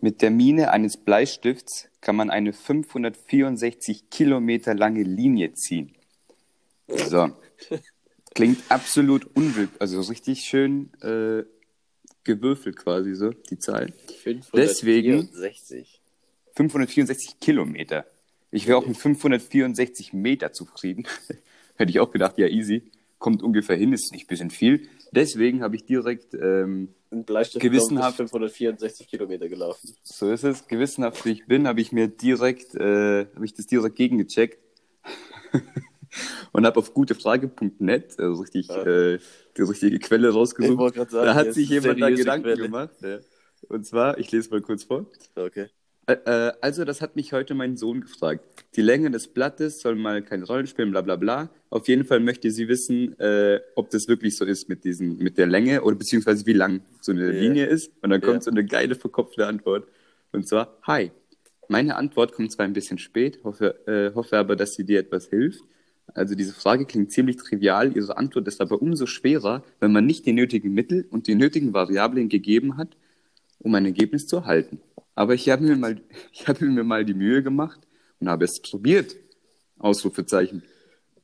Mit der Mine eines Bleistifts kann man eine 564 Kilometer lange Linie ziehen. So. Klingt absolut unwillkürlich, also richtig schön äh, gewürfelt quasi so, die Zahl. Deswegen 564. 564 Kilometer. Ich wäre auch mit 564 Meter zufrieden. Hätte ich auch gedacht, ja, easy. Kommt ungefähr hin, ist nicht ein bisschen viel. Deswegen habe ich direkt ähm, Gewissenhaft. ist 564 Kilometer gelaufen. So ist es. Gewissenhaft wie ich bin, habe ich mir direkt, äh, habe ich das direkt gegengecheckt und habe auf gutefrage.net, also richtig, Ja. äh, die richtige Quelle rausgesucht. sagen, Da hat sich jemand da Gedanken Quelle. gemacht. Ja. Und zwar, ich lese mal kurz vor. Okay. Äh, äh, also, das hat mich heute mein Sohn gefragt. Die Länge des Blattes soll mal keine Rolle spielen, bla bla bla. Auf jeden Fall möchte sie wissen, äh, ob das wirklich so ist mit, diesen, mit der Länge oder beziehungsweise wie lang so eine Ja. Linie ist. Und dann kommt Ja. so eine geile, verkopfte Antwort. Und zwar, hi. Meine Antwort kommt zwar ein bisschen spät, hoffe, äh, hoffe aber, dass sie dir etwas hilft. Also diese Frage klingt ziemlich trivial, ihre Antwort ist aber umso schwerer, wenn man nicht die nötigen Mittel und die nötigen Variablen gegeben hat, um ein Ergebnis zu erhalten. Aber ich habe mir mal, ich habe mir mal die Mühe gemacht und habe es probiert. Ausrufezeichen.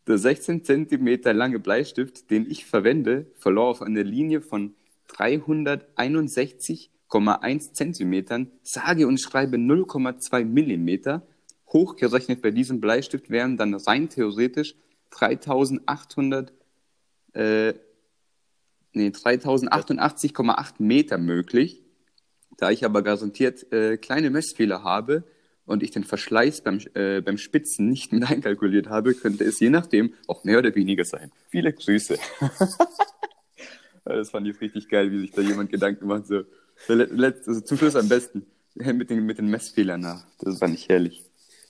Der 16 Zentimeter lange Bleistift, den ich verwende, verlor auf einer Linie von 361,1 Zentimetern, sage und schreibe 0,2 Millimeter. Hochgerechnet bei diesem Bleistift wären dann rein theoretisch 3800, äh, nee, 3088,8 Meter möglich. Da ich aber garantiert äh, kleine Messfehler habe und ich den Verschleiß beim, äh, beim Spitzen nicht mit einkalkuliert habe, könnte es je nachdem auch mehr oder weniger sein. Viele Grüße. das fand ich richtig geil, wie sich da jemand Gedanken macht. So, also zum Schluss am besten mit den, mit den Messfehlern nach. Das fand ich herrlich.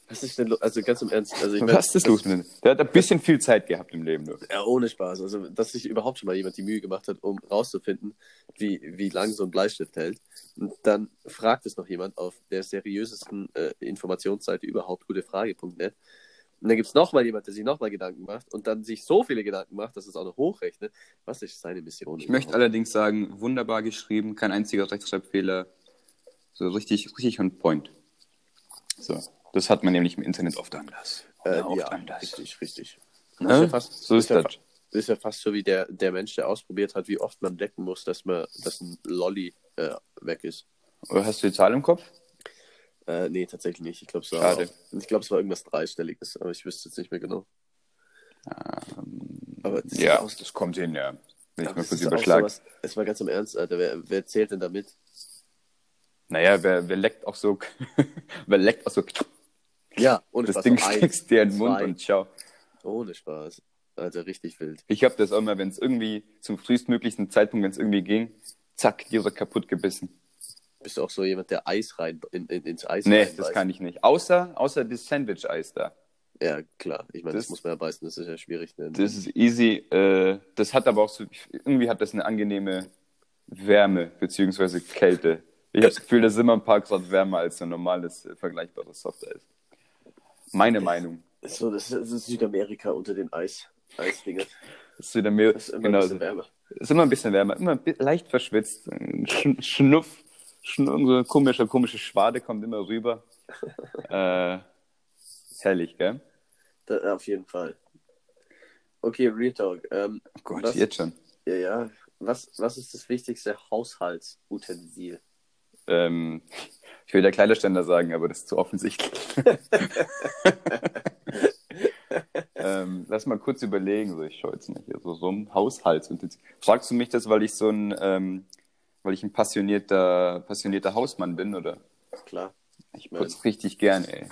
Was ist denn, lo- also ganz im Ernst, also ich mein, Was ist los mit dem? Der hat ein bisschen viel Zeit gehabt im Leben. Nur. Ja, ohne Spaß. Also, dass sich überhaupt schon mal jemand die Mühe gemacht hat, um rauszufinden, wie, wie lang so ein Bleistift hält. Und dann fragt es noch jemand auf der seriösesten äh, Informationsseite überhaupt, gutefrage.net. Und dann gibt es nochmal jemand, der sich nochmal Gedanken macht und dann sich so viele Gedanken macht, dass es auch noch hochrechnet. Was ist seine Mission? Ich möchte allerdings sagen, wunderbar geschrieben, kein einziger Rechtschreibfehler. So richtig, richtig on point. So. Das hat man nämlich im Internet oft anders. äh, oft ja, anders. richtig, richtig. Ne? Ja fast, so ist das. Das ist ja fast so wie der, der Mensch, der ausprobiert hat, wie oft man decken muss, dass man, dass ein Lolli äh, weg ist. Hast du die Zahl im Kopf? Äh, nee, tatsächlich nicht. Ich glaube, es war, ich glaube, es war irgendwas dreistelliges, aber ich wüsste jetzt nicht mehr genau. aber das Ja, auch, das kommt hin, ja. Wenn ich mal das kurz überschlage. es war ganz im Ernst, Alter. Wer, wer zählt denn damit? Naja, wer, wer leckt auch so, wer leckt auch so, Ja, ohne das Spaß. Ding so eins, steckst dir in den Mund und ciao. Ohne Spaß. Alter, richtig wild. Ich habe das auch immer, wenn es irgendwie zum frühestmöglichen Zeitpunkt, wenn es irgendwie ging, zack, direkt kaputt gebissen. Bist du auch so jemand, der Eis rein, in, in, ins Eis Nee, reinbeißt? das kann ich nicht. Außer, außer das Sandwich-Eis da. Ja, klar. Ich meine, das, Das- muss man ja beißen, das ist ja schwierig. Ne? Das ist easy. Äh, das hat aber auch so, irgendwie hat das eine angenehme Wärme beziehungsweise Kälte. Ich habe das Gefühl, das ist immer ein paar Grad wärmer als ein normales, äh, vergleichbares Softeis. Meine Meinung. so, das, ist, Südamerika unter den Eis, Eisdingen. Das ist wieder mehr, Das ist immer genau, ein bisschen wärmer. ist immer ein bisschen wärmer, immer leicht verschwitzt. Sch Schnuff, Schnuff, so komische, komische Schwade kommt immer rüber. äh, herrlich, gell? Da, auf jeden Fall. Okay, Real Talk. Ähm, Oh Gott, Was? jetzt schon. ja, ja. Was, was ist das wichtigste Haushaltsutensil? Ähm, ich will der Kleiderständer sagen, aber das ist zu offensichtlich. ähm, lass mal kurz überlegen, so ich jetzt mal hier so rum. Haushaltsutensil. Fragst du mich das, weil ich so ein, ähm, weil ich ein passionierter, passionierter Hausmann bin, oder? Klar. Ich putze richtig gerne, ey.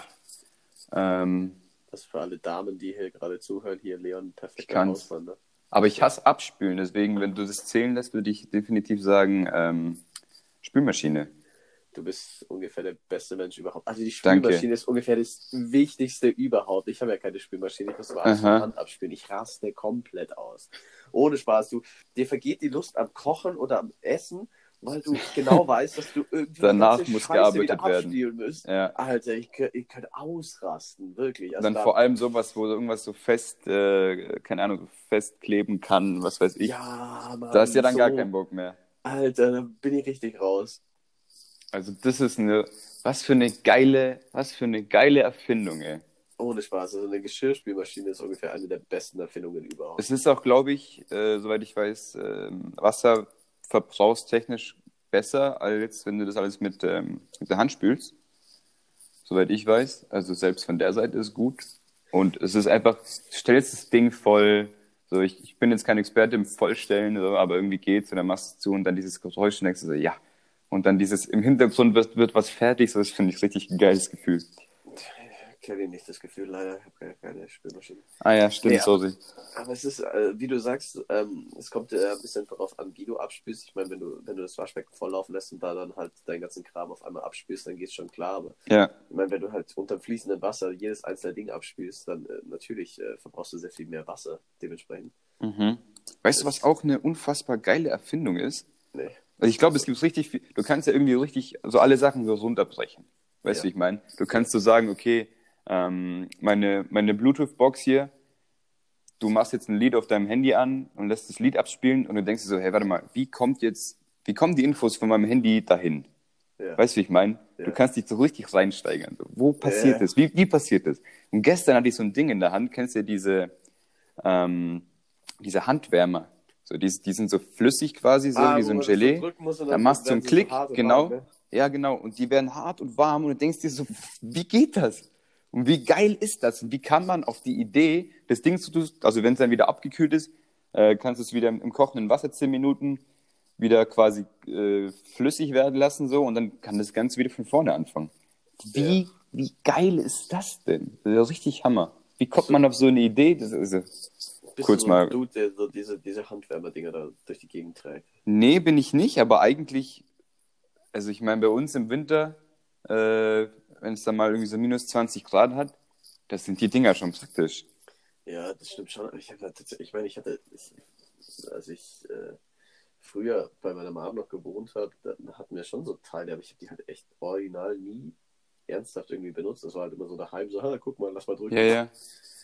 Ähm, Das für alle Damen, die hier gerade zuhören, hier Leon, Ich perfekter kann's. Hausmann. Ne? aber ich hasse Abspülen, deswegen, wenn du das zählen lässt, würde ich definitiv sagen, ähm, Spülmaschine. Du bist ungefähr der beste Mensch überhaupt. Also die Danke. Spülmaschine ist ungefähr das Wichtigste überhaupt. Ich habe ja keine Spülmaschine, ich muss aber alles Aha. von Hand abspülen. Ich raste komplett aus. Ohne Spaß. Du, dir vergeht die Lust am Kochen oder am Essen, weil du genau weißt, dass du irgendwie Danach muss Scheiße gearbeitet wieder werden. abspielen musst. Ja. Alter, ich, ich könnte ausrasten, wirklich. Also dann da- vor allem sowas, wo irgendwas so fest, äh, keine Ahnung, so festkleben kann, was weiß ich. Ja, Mann, da hast du ja dann so, gar keinen Bock mehr. Alter, da bin ich richtig raus. Also das ist eine, was für eine geile, was für eine geile Erfindung, ey. Ohne Spaß. Also eine Geschirrspülmaschine ist ungefähr eine der besten Erfindungen überhaupt. Es ist auch, glaube ich, äh, soweit ich weiß, äh, wasserverbrauchstechnisch besser, als wenn du das alles mit, ähm, mit der Hand spülst. Soweit ich weiß. Also selbst von der Seite ist gut. Und es ist einfach, stellst das Ding voll, so ich, ich bin jetzt kein Experte im Vollstellen, aber irgendwie geht's und dann machst du es zu und dann dieses Geräusch und denkst du so, ja. Und dann dieses, im Hintergrund wird, wird was fertig, so das finde ich richtig ein geiles Gefühl. kenne nicht das Gefühl, leider. Ich habe keine, keine Spülmaschine. Ah ja, stimmt, Nee, sorry. Aber es ist, äh, wie du sagst, ähm, es kommt ein bisschen darauf an, wie du abspülst. Ich meine, wenn du, wenn du das Waschbecken volllaufen lässt und da dann halt deinen ganzen Kram auf einmal abspülst, dann geht's schon klar. Aber Ja. ich meine, wenn du halt unter fließendem Wasser jedes einzelne Ding abspülst, dann äh, natürlich äh, verbrauchst du sehr viel mehr Wasser dementsprechend. Mhm. Weißt du, was auch eine unfassbar geile Erfindung ist? Nee. Also ich glaube, es gibt richtig viel, du kannst ja irgendwie richtig so alle Sachen so runterbrechen. Weißt du, Ja. wie ich meine? Du kannst so sagen, okay, ähm, meine, meine Bluetooth-Box hier, du machst jetzt ein Lied auf deinem Handy an und lässt das Lied abspielen und du denkst dir so, hey, warte mal, wie kommt jetzt, wie kommen die Infos von meinem Handy dahin? Ja. Weißt du, wie ich meine? Ja. Du kannst dich so richtig reinsteigern. So, wo passiert Ja. das? Wie, wie passiert das? Und gestern hatte ich so ein Ding in der Hand, kennst du diese, ähm, diese Handwärmer? So, die, die sind so flüssig quasi, so Ah, wie so ein so Gelee. Da dann machst du einen Klick, so genau. warm? Ja, genau. Und die werden hart und warm und du denkst dir so, wie geht das? Und wie geil ist das? Und wie kann man auf die Idee, das Ding zu tun, also wenn es dann wieder abgekühlt ist, äh, kannst du es wieder im, im kochenden Wasser zehn Minuten wieder quasi äh, flüssig werden lassen so und dann kann das Ganze wieder von vorne anfangen. Wie, Ja. wie geil ist das denn? Das ist ja richtig Hammer. Wie kommt man auf so eine Idee? Das ist, kurz so mal. Dude, der so diese, diese Handwärmer-Dinger da durch die Gegend trägt? Nee, bin ich nicht, aber eigentlich, also ich meine, bei uns im Winter, äh, wenn es dann mal irgendwie so minus 20 Grad hat, das sind die Dinger schon praktisch. Ja, das stimmt schon. Ich, tatsächlich- ich meine, ich hatte, ich, als ich äh, früher bei meiner Mom noch gewohnt habe, dann hatten wir schon so Teile, aber ich habe die halt echt original nie ernsthaft irgendwie benutzt. Das war halt immer so daheim, so, ha, guck mal, lass mal drücken. Ja, ja.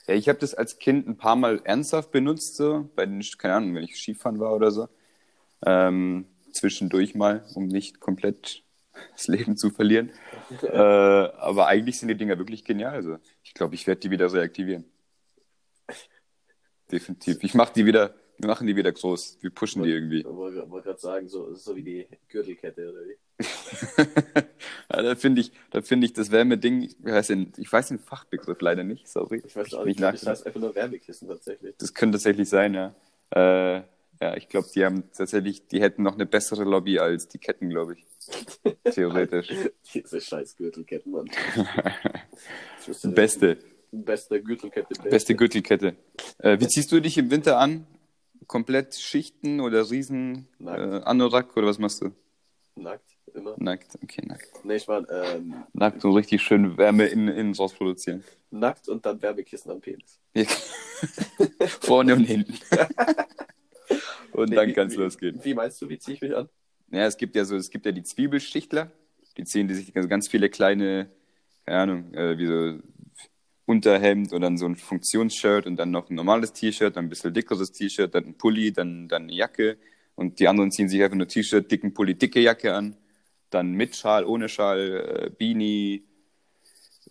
Ja, ich habe das als Kind ein paar Mal ernsthaft benutzt, so, bei den, keine Ahnung, wenn ich Skifahren war oder so. Ähm, zwischendurch mal, um nicht komplett das Leben zu verlieren. äh, aber eigentlich sind die Dinger wirklich genial. Also ich glaube, ich werde die wieder reaktivieren. Definitiv. Ich mache die wieder, wir machen die wieder groß. Wir pushen die irgendwie. Ich wollte wollte gerade sagen, so, so wie die Gürtelkette oder wie. da finde ich, da finde ich das Wärmeding, wie heißt denn, ich weiß den Fachbegriff leider nicht, sorry. Ich weiß auch nicht, das heißt einfach nur Wärmekissen tatsächlich. Das könnte tatsächlich sein, ja. Äh, ja, ich glaube, die haben tatsächlich, die hätten noch eine bessere Lobby als die Ketten, glaube ich. Theoretisch. Diese scheiß Gürtelketten, Mann. Ich. Beste, Beste Gürtelkette. beste Gürtelkette. Äh, wie ziehst du dich im Winter an? Komplett Schichten oder Riesen äh. Anorak oder was machst du? Nackt, immer. Nackt, okay, nackt. Nee, ich meine, ähm, Nackt und richtig schön Wärme in, innen raus produzieren. nackt und dann Wärmekissen am Penis. Ja. Vorne und hinten. und Nee, dann kann es losgehen. Wie meinst du, wie ziehe ich mich an? Ja, es gibt ja so, es gibt ja die Zwiebelschichtler, die ziehen die sich ganz, ganz viele kleine, keine Ahnung, äh, wie so Unterhemd und dann so ein Funktionsshirt und dann noch ein normales T-Shirt, dann ein bisschen dickeres T-Shirt, dann ein Pulli, dann, dann eine Jacke und die anderen ziehen sich einfach nur T-Shirt, dicken Pulli, dicke Jacke an, dann mit Schal, ohne Schal, äh, Beanie,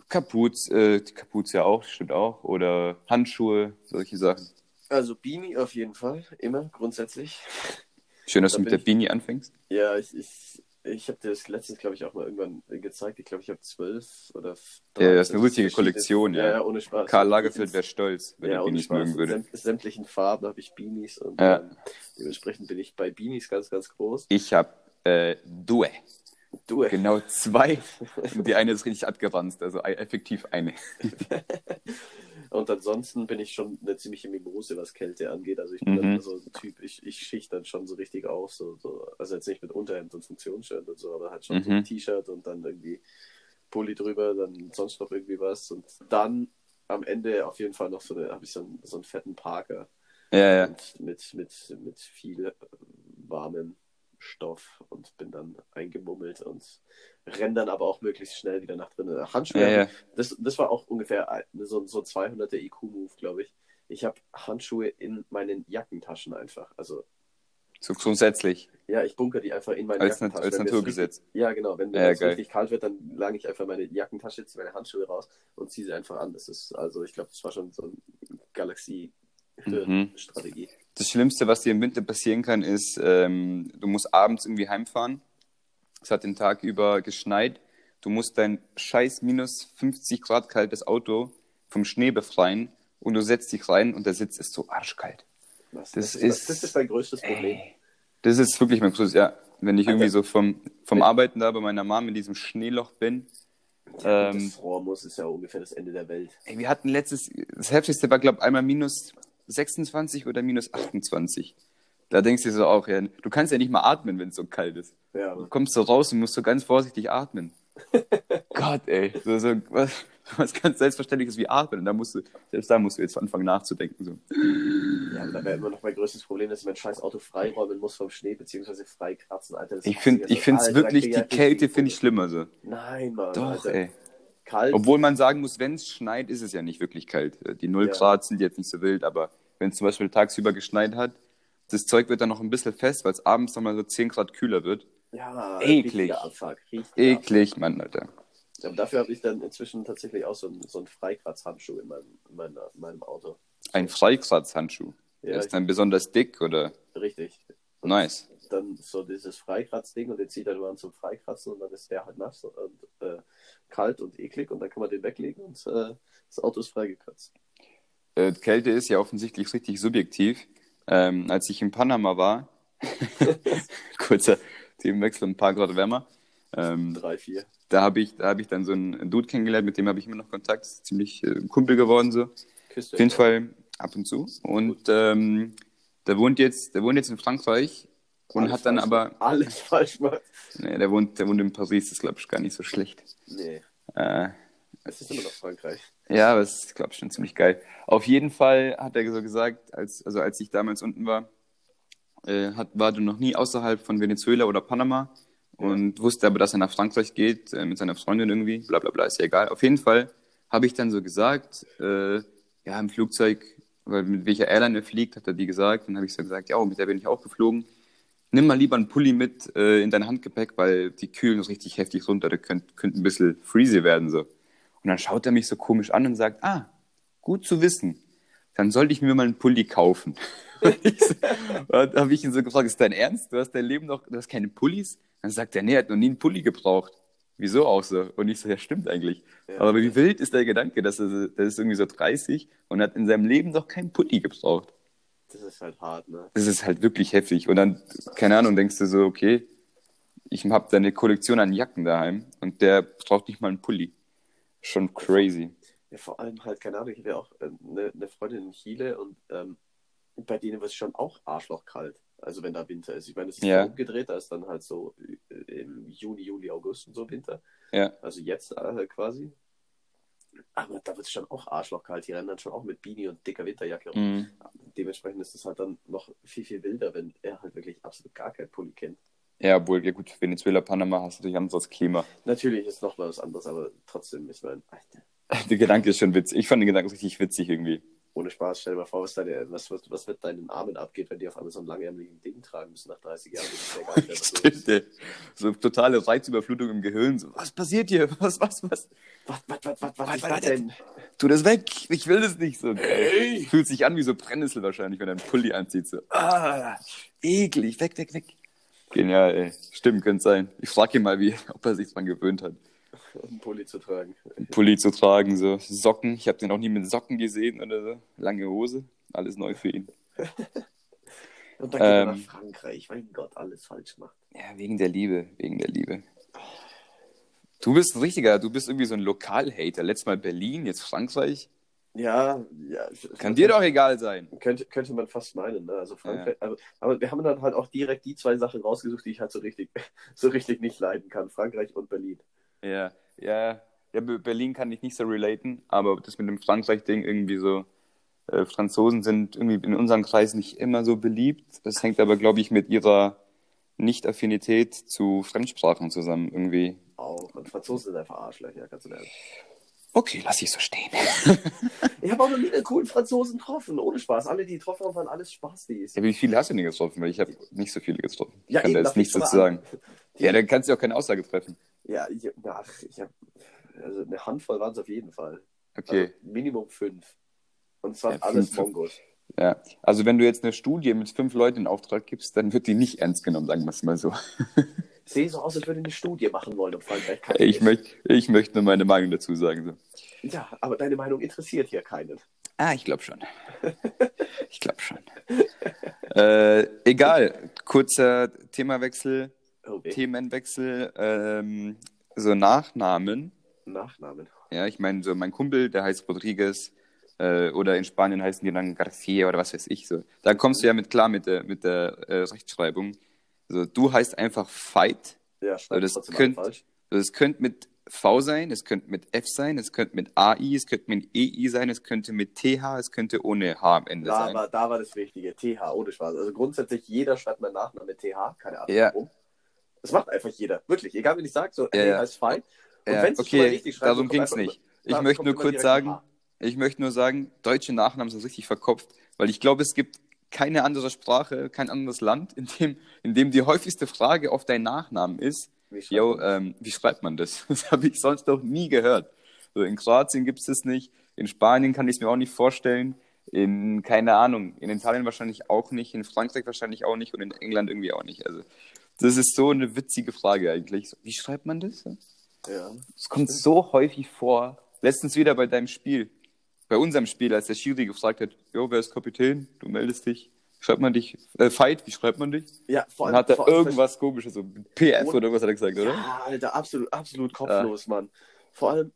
Kapuz, äh, die Kapuze auch, stimmt auch, oder Handschuhe, solche Sachen. Also Beanie auf jeden Fall, immer, grundsätzlich. Schön, dass Da du mit der ich- Beanie anfängst. Ja, ich, ich, ich habe dir das letztens, glaube ich, auch mal irgendwann gezeigt. Ich glaube, ich habe zwölf oder Ja, das ist eine richtige Kollektion, ja. Ja, ja, ohne Spaß. Karl Lagerfeld wäre stolz, wenn ja, er Beanies Spaß. mögen würde. In säm- sämtlichen Farben habe ich Beanies und Ja. ähm, dementsprechend bin ich bei Beanies ganz, ganz groß. Ich habe äh, Due. Du, Genau zwei. Und die eine ist richtig abgeranzt, also ei- effektiv eine. Und ansonsten bin ich schon eine ziemliche Mimose, was Kälte angeht. Also ich bin Mhm. dann so ein Typ, ich, ich schicht dann schon so richtig auf. So, so, also jetzt nicht mit Unterhemd und Funktionsshirt und so, aber halt schon so Mhm. ein T-Shirt und dann irgendwie Pulli drüber, dann sonst noch irgendwie was. Und dann am Ende auf jeden Fall noch so eine, habe ich so einen, so einen fetten Parker. Ja, ja. Mit, mit, mit viel warmem Stoff und bin dann eingemummelt und renn dann aber auch möglichst schnell wieder nach drinnen. Handschuhe, Ja, ja. Das, das war auch ungefähr ein- so, so 200er IQ-Move, glaube ich. Ich habe Handschuhe in meinen Jackentaschen einfach. Also So grundsätzlich. Ja, ich bunker die einfach in meine Als, Jackentasche. als Naturgesetz. Richtig, ja, genau. Wenn mir Ja, es richtig kalt wird, dann lange ich einfach meine Jackentasche, ziehe meine Handschuhe raus und ziehe sie einfach an. Das ist, also ich glaube, das war schon so eine Galaxie-Strategie. Das Schlimmste, was dir im Winter passieren kann, ist, ähm, du musst abends irgendwie heimfahren. Es hat den Tag über geschneit. Du musst dein scheiß minus 50 Grad kaltes Auto vom Schnee befreien und du setzt dich rein und der Sitz ist so arschkalt. Was, Das das, ist- das ist dein größtes Problem. Ey, Das ist wirklich mein größtes, ja. Wenn ich irgendwie so vom, vom Arbeiten da bei meiner Mom in diesem Schneeloch bin. Ja, Ähm, das Rohr muss ist ja ungefähr das Ende der Welt. Ey, wir hatten letztes, das heftigste war, glaube ich, einmal minus 26 oder minus 28. Da denkst du dir so auch, ja, du kannst ja nicht mal atmen, wenn es so kalt ist. Ja, Du kommst so raus und musst so ganz vorsichtig atmen. Gott, ey. So, so, was, was ganz Selbstverständliches wie atmen. Und da musst du, selbst da musst du jetzt anfangen nachzudenken. So. ja aber da wäre immer noch mein größtes Problem, dass ich mein scheiß Auto freiräumen muss vom Schnee, beziehungsweise freikratzen, Alter. Das Ich finde also. Alter, da wirklich, die Kälte finde ich schlimmer. So. Nein, Mann. Doch, Alter. ey. Kalt. Obwohl man sagen muss, wenn es schneit, ist es ja nicht wirklich kalt. Die 0 Ja. Grad sind jetzt nicht so wild, aber wenn es zum Beispiel tagsüber geschneit hat, das Zeug wird dann noch ein bisschen fest, weil es abends nochmal so 10 Grad kühler wird. ja, eklig. Abfuck. Eklig, Mann, Alter. Aber dafür habe ich dann inzwischen tatsächlich auch so einen, so einen Freikratzhandschuh in meinem, in meiner, in meinem Auto. Ein Freikratzhandschuh. Ja, Der ist dann besonders dick oder richtig. nice. Dann so dieses Freikratzding und den zieht er nur an zum Freikratzen und dann ist der halt nass und äh, kalt und eklig und dann kann man den weglegen und äh, das Auto ist freigekratzt. Äh, Kälte ist ja offensichtlich richtig subjektiv. Ähm, als ich in Panama war, kurzer Themenwechsel, ein paar Grad wärmer, ähm, Drei, vier. da habe ich, da hab ich dann so einen Dude kennengelernt, mit dem habe ich immer noch Kontakt, ist ziemlich äh, Kumpel geworden so. Küsst Auf jeden Fall ab und zu. Und ähm, der wohnt jetzt, der wohnt jetzt in Frankreich und Alles hat dann aber. Alles falsch gemacht. nee, der wohnt, der wohnt in Paris, das glaube ich gar nicht so schlecht. Nee, Äh, es ist immer noch Frankreich. Ja, aber es ist, glaube ich, schon ziemlich geil. Auf jeden Fall hat er so gesagt, als, also als ich damals unten war, äh, hat, war du noch nie außerhalb von Venezuela oder Panama und wusste aber, dass er nach Frankreich geht, äh, mit seiner Freundin irgendwie, bla bla bla, ist ja egal. Auf jeden Fall habe ich dann so gesagt, äh, ja, im Flugzeug, weil mit welcher Airline er fliegt, hat er die gesagt. Dann habe ich so gesagt, ja, mit der bin ich auch geflogen. Nimm mal lieber einen Pulli mit äh, in dein Handgepäck, weil die kühlen richtig heftig runter. Da könnte könnt ein bisschen freezy werden so. Und dann schaut er mich so komisch an und sagt, ah, gut zu wissen. Dann sollte ich mir mal einen Pulli kaufen. Und so- und habe ich ihn so gefragt, ist dein Ernst? Du hast dein Leben noch, du hast keine Pullis? Dann sagt er, nee, er hat noch nie einen Pulli gebraucht. Wieso auch so? Und ich so, ja, stimmt eigentlich. Ja. Aber wie wild ist der Gedanke, dass er, der ist irgendwie so 30 und hat in seinem Leben noch keinen Pulli gebraucht. Das ist halt hart, ne? Das ist halt wirklich heftig. Und dann, keine Ahnung, denkst du so, okay, ich habe da eine Kollektion an Jacken daheim und der braucht nicht mal einen Pulli. Schon crazy. Ja, vor allem halt, keine Ahnung, ich habe ja auch äh, eine, eine Freundin in Chile und ähm, bei denen wird es schon auch arschlochkalt. Also wenn da Winter ist. Ich meine, es ist Ja. umgedreht, da ist dann halt so äh, im Juni, Juli, August und so Winter. Ja. Also jetzt äh, quasi. Aber da wird es schon auch arschlochkalt. Die rennen dann schon auch mit Beanie und dicker Winterjacke rum. Mhm. Dementsprechend ist es halt dann noch viel, viel wilder, wenn er halt wirklich absolut gar kein Pulli kennt. Ja, obwohl, ja gut, Venezuela, Panama hast du natürlich anderes Klima. Natürlich ist noch mal was anderes, aber trotzdem, ich meine, Alter, Der Gedanke ist schon witzig. Ich fand den Gedanken richtig witzig irgendwie. ohne Spaß, stell dir mal vor, was, deine, was, was, was mit deinen Armen abgeht, wenn die auf einmal so ein langärmeligen Ding tragen müssen nach 30 Jahren. Das ist ja was. Stimmt. So totale Reizüberflutung im Gehirn. So, was passiert hier? Was, was, was? Was, was, was, was, was Was ist das? denn? Tu das weg. Ich will das nicht so. Fühlt sich an wie so Brennnessel wahrscheinlich, wenn er einen Pulli anzieht. So, ah, eklig. Weg, weg, weg. Genial, ey. Stimmt, könnte sein. Ich frage ihn mal, wie, ob er sich dran gewöhnt hat. einen Pulli zu tragen. einen Pulli zu tragen, so Socken. Ich habe den auch nie mit Socken gesehen oder so. Lange Hose, alles neu für ihn. Und dann geht er Ähm. nach Frankreich, mein Gott, alles falsch macht. Ja, wegen der Liebe, wegen der Liebe. Du bist ein richtiger, du bist irgendwie so ein Lokalhater. Letztes Mal Berlin, jetzt Frankreich. Ja, ja. Kann dir doch egal sein. Könnte, könnte man fast meinen, ne? Also Frankreich, aber, aber wir haben dann halt auch direkt die zwei Sachen rausgesucht, die ich halt so richtig, so richtig nicht leiden kann. Frankreich und Berlin. Ja, ja, ja, Be- Berlin kann ich nicht so relaten, aber das mit dem Frankreich-Ding irgendwie so, äh, Franzosen sind irgendwie in unserem Kreis nicht immer so beliebt. Das hängt aber, glaube ich, mit ihrer Nicht-Affinität zu Fremdsprachen zusammen irgendwie. Auch. Und Franzosen sind einfach Arschlöcher, kannst du lernen. Okay, lass ich so stehen. Ich habe auch noch nie einen coolen Franzosen getroffen, ohne Spaß. Alle, die getroffen haben, waren alles Spaßdies. Ja, wie viele hast du denn getroffen? Weil ich habe nicht so viele getroffen. Ich Ja, kann da eben, jetzt da nichts fängst dazu sagen. Die- Ja, dann kannst du auch keine Aussage treffen. Ja, ich, ach, ich habe also eine Handvoll waren es auf jeden Fall. Okay. Also Minimum fünf. Und zwar Ja, alles Mongos. Ja. Also wenn du jetzt eine Studie mit fünf Leuten in Auftrag gibst, dann wird die nicht ernst genommen, sagen wir es mal so. Sehe so aus, als würde ich eine Studie machen wollen, ob Frankreich Ich ist. möchte ich möchte nur meine Meinung dazu sagen. So. Ja, aber deine Meinung interessiert hier keinen. Ah, ich glaube schon. Ich glaube schon. äh, egal, kurzer Themawechsel, Oh, weh. Themenwechsel, ähm, so Nachnamen. Nachnamen. Ja, ich meine, so mein Kumpel, der heißt Rodriguez, äh, oder in Spanien heißen die dann Garcia oder was weiß ich so. Da kommst du ja mit klar mit der, mit der äh, Rechtschreibung. Also, du heißt einfach Fight. Ja, schreib das könnt- falsch. Also, es könnte mit V sein, es könnte mit F sein, es könnte mit AI, es könnte mit EI sein, es könnte mit TH, es könnte ohne H am Ende Da sein. war, da war das Wichtige. TH, ohne Spaß. Also grundsätzlich, jeder schreibt meinen Nachnamen mit TH. Keine Ahnung Ja. warum. Das macht einfach jeder. Wirklich. Egal, wenn ich sage, so, Ja, heißt fein. Und Ja, wenn es okay, richtig schreibt, darum ging es nicht. immer- Ich möchte nur kurz sagen, ich möchte nur sagen, deutsche Nachnamen sind richtig verkopft, weil ich glaube, es gibt keine andere Sprache, kein anderes Land, in dem, in dem die häufigste Frage auf deinen Nachnamen ist, Wie schreibt yo, man ähm, wie schreibt man das? Das habe ich sonst noch nie gehört. So, in Kroatien gibt es das nicht, in Spanien kann ich es mir auch nicht vorstellen, in, keine Ahnung, in Italien wahrscheinlich auch nicht, in Frankreich wahrscheinlich auch nicht und in England irgendwie auch nicht. Also, das ist so eine witzige Frage eigentlich. So, Wie schreibt man das? Ja. Es kommt so häufig vor. Letztens wieder bei deinem Spiel, bei unserem Spiel, als der Schiri gefragt hat, jo, wer ist Kapitän? Du meldest dich. Schreibt man dich, äh, Fight, wie schreibt man dich? ja, vor Dann hat er allem- irgendwas komisches, so PF oder was hat er gesagt, oder? Ja, Alter, absolut, absolut kopflos, Mann. Vor allem,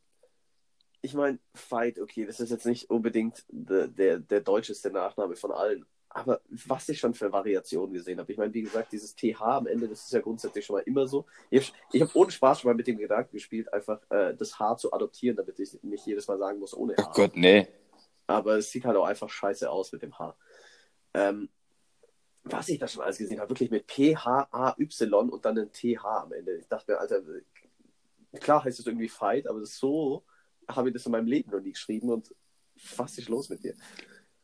ich meine, Fight, okay, das ist jetzt nicht unbedingt der, der, der deutscheste Nachname von allen. Aber was ich schon für Variationen gesehen habe. Ich meine, wie gesagt, dieses TH am Ende, das ist ja grundsätzlich schon mal immer so. Ich habe ich hab ohne Spaß schon mal mit dem Gedanken gespielt, einfach äh, das H zu adoptieren, damit ich nicht jedes Mal sagen muss ohne H. Oh Gott, nee. aber es sieht halt auch einfach scheiße aus mit dem H. Ähm, was ich da schon alles gesehen habe, wirklich mit P-H-A-Y und dann ein TH am Ende. Ich dachte mir, Alter, klar heißt es irgendwie Fight, aber so habe ich das in meinem Leben noch nie geschrieben und was ist los mit dir?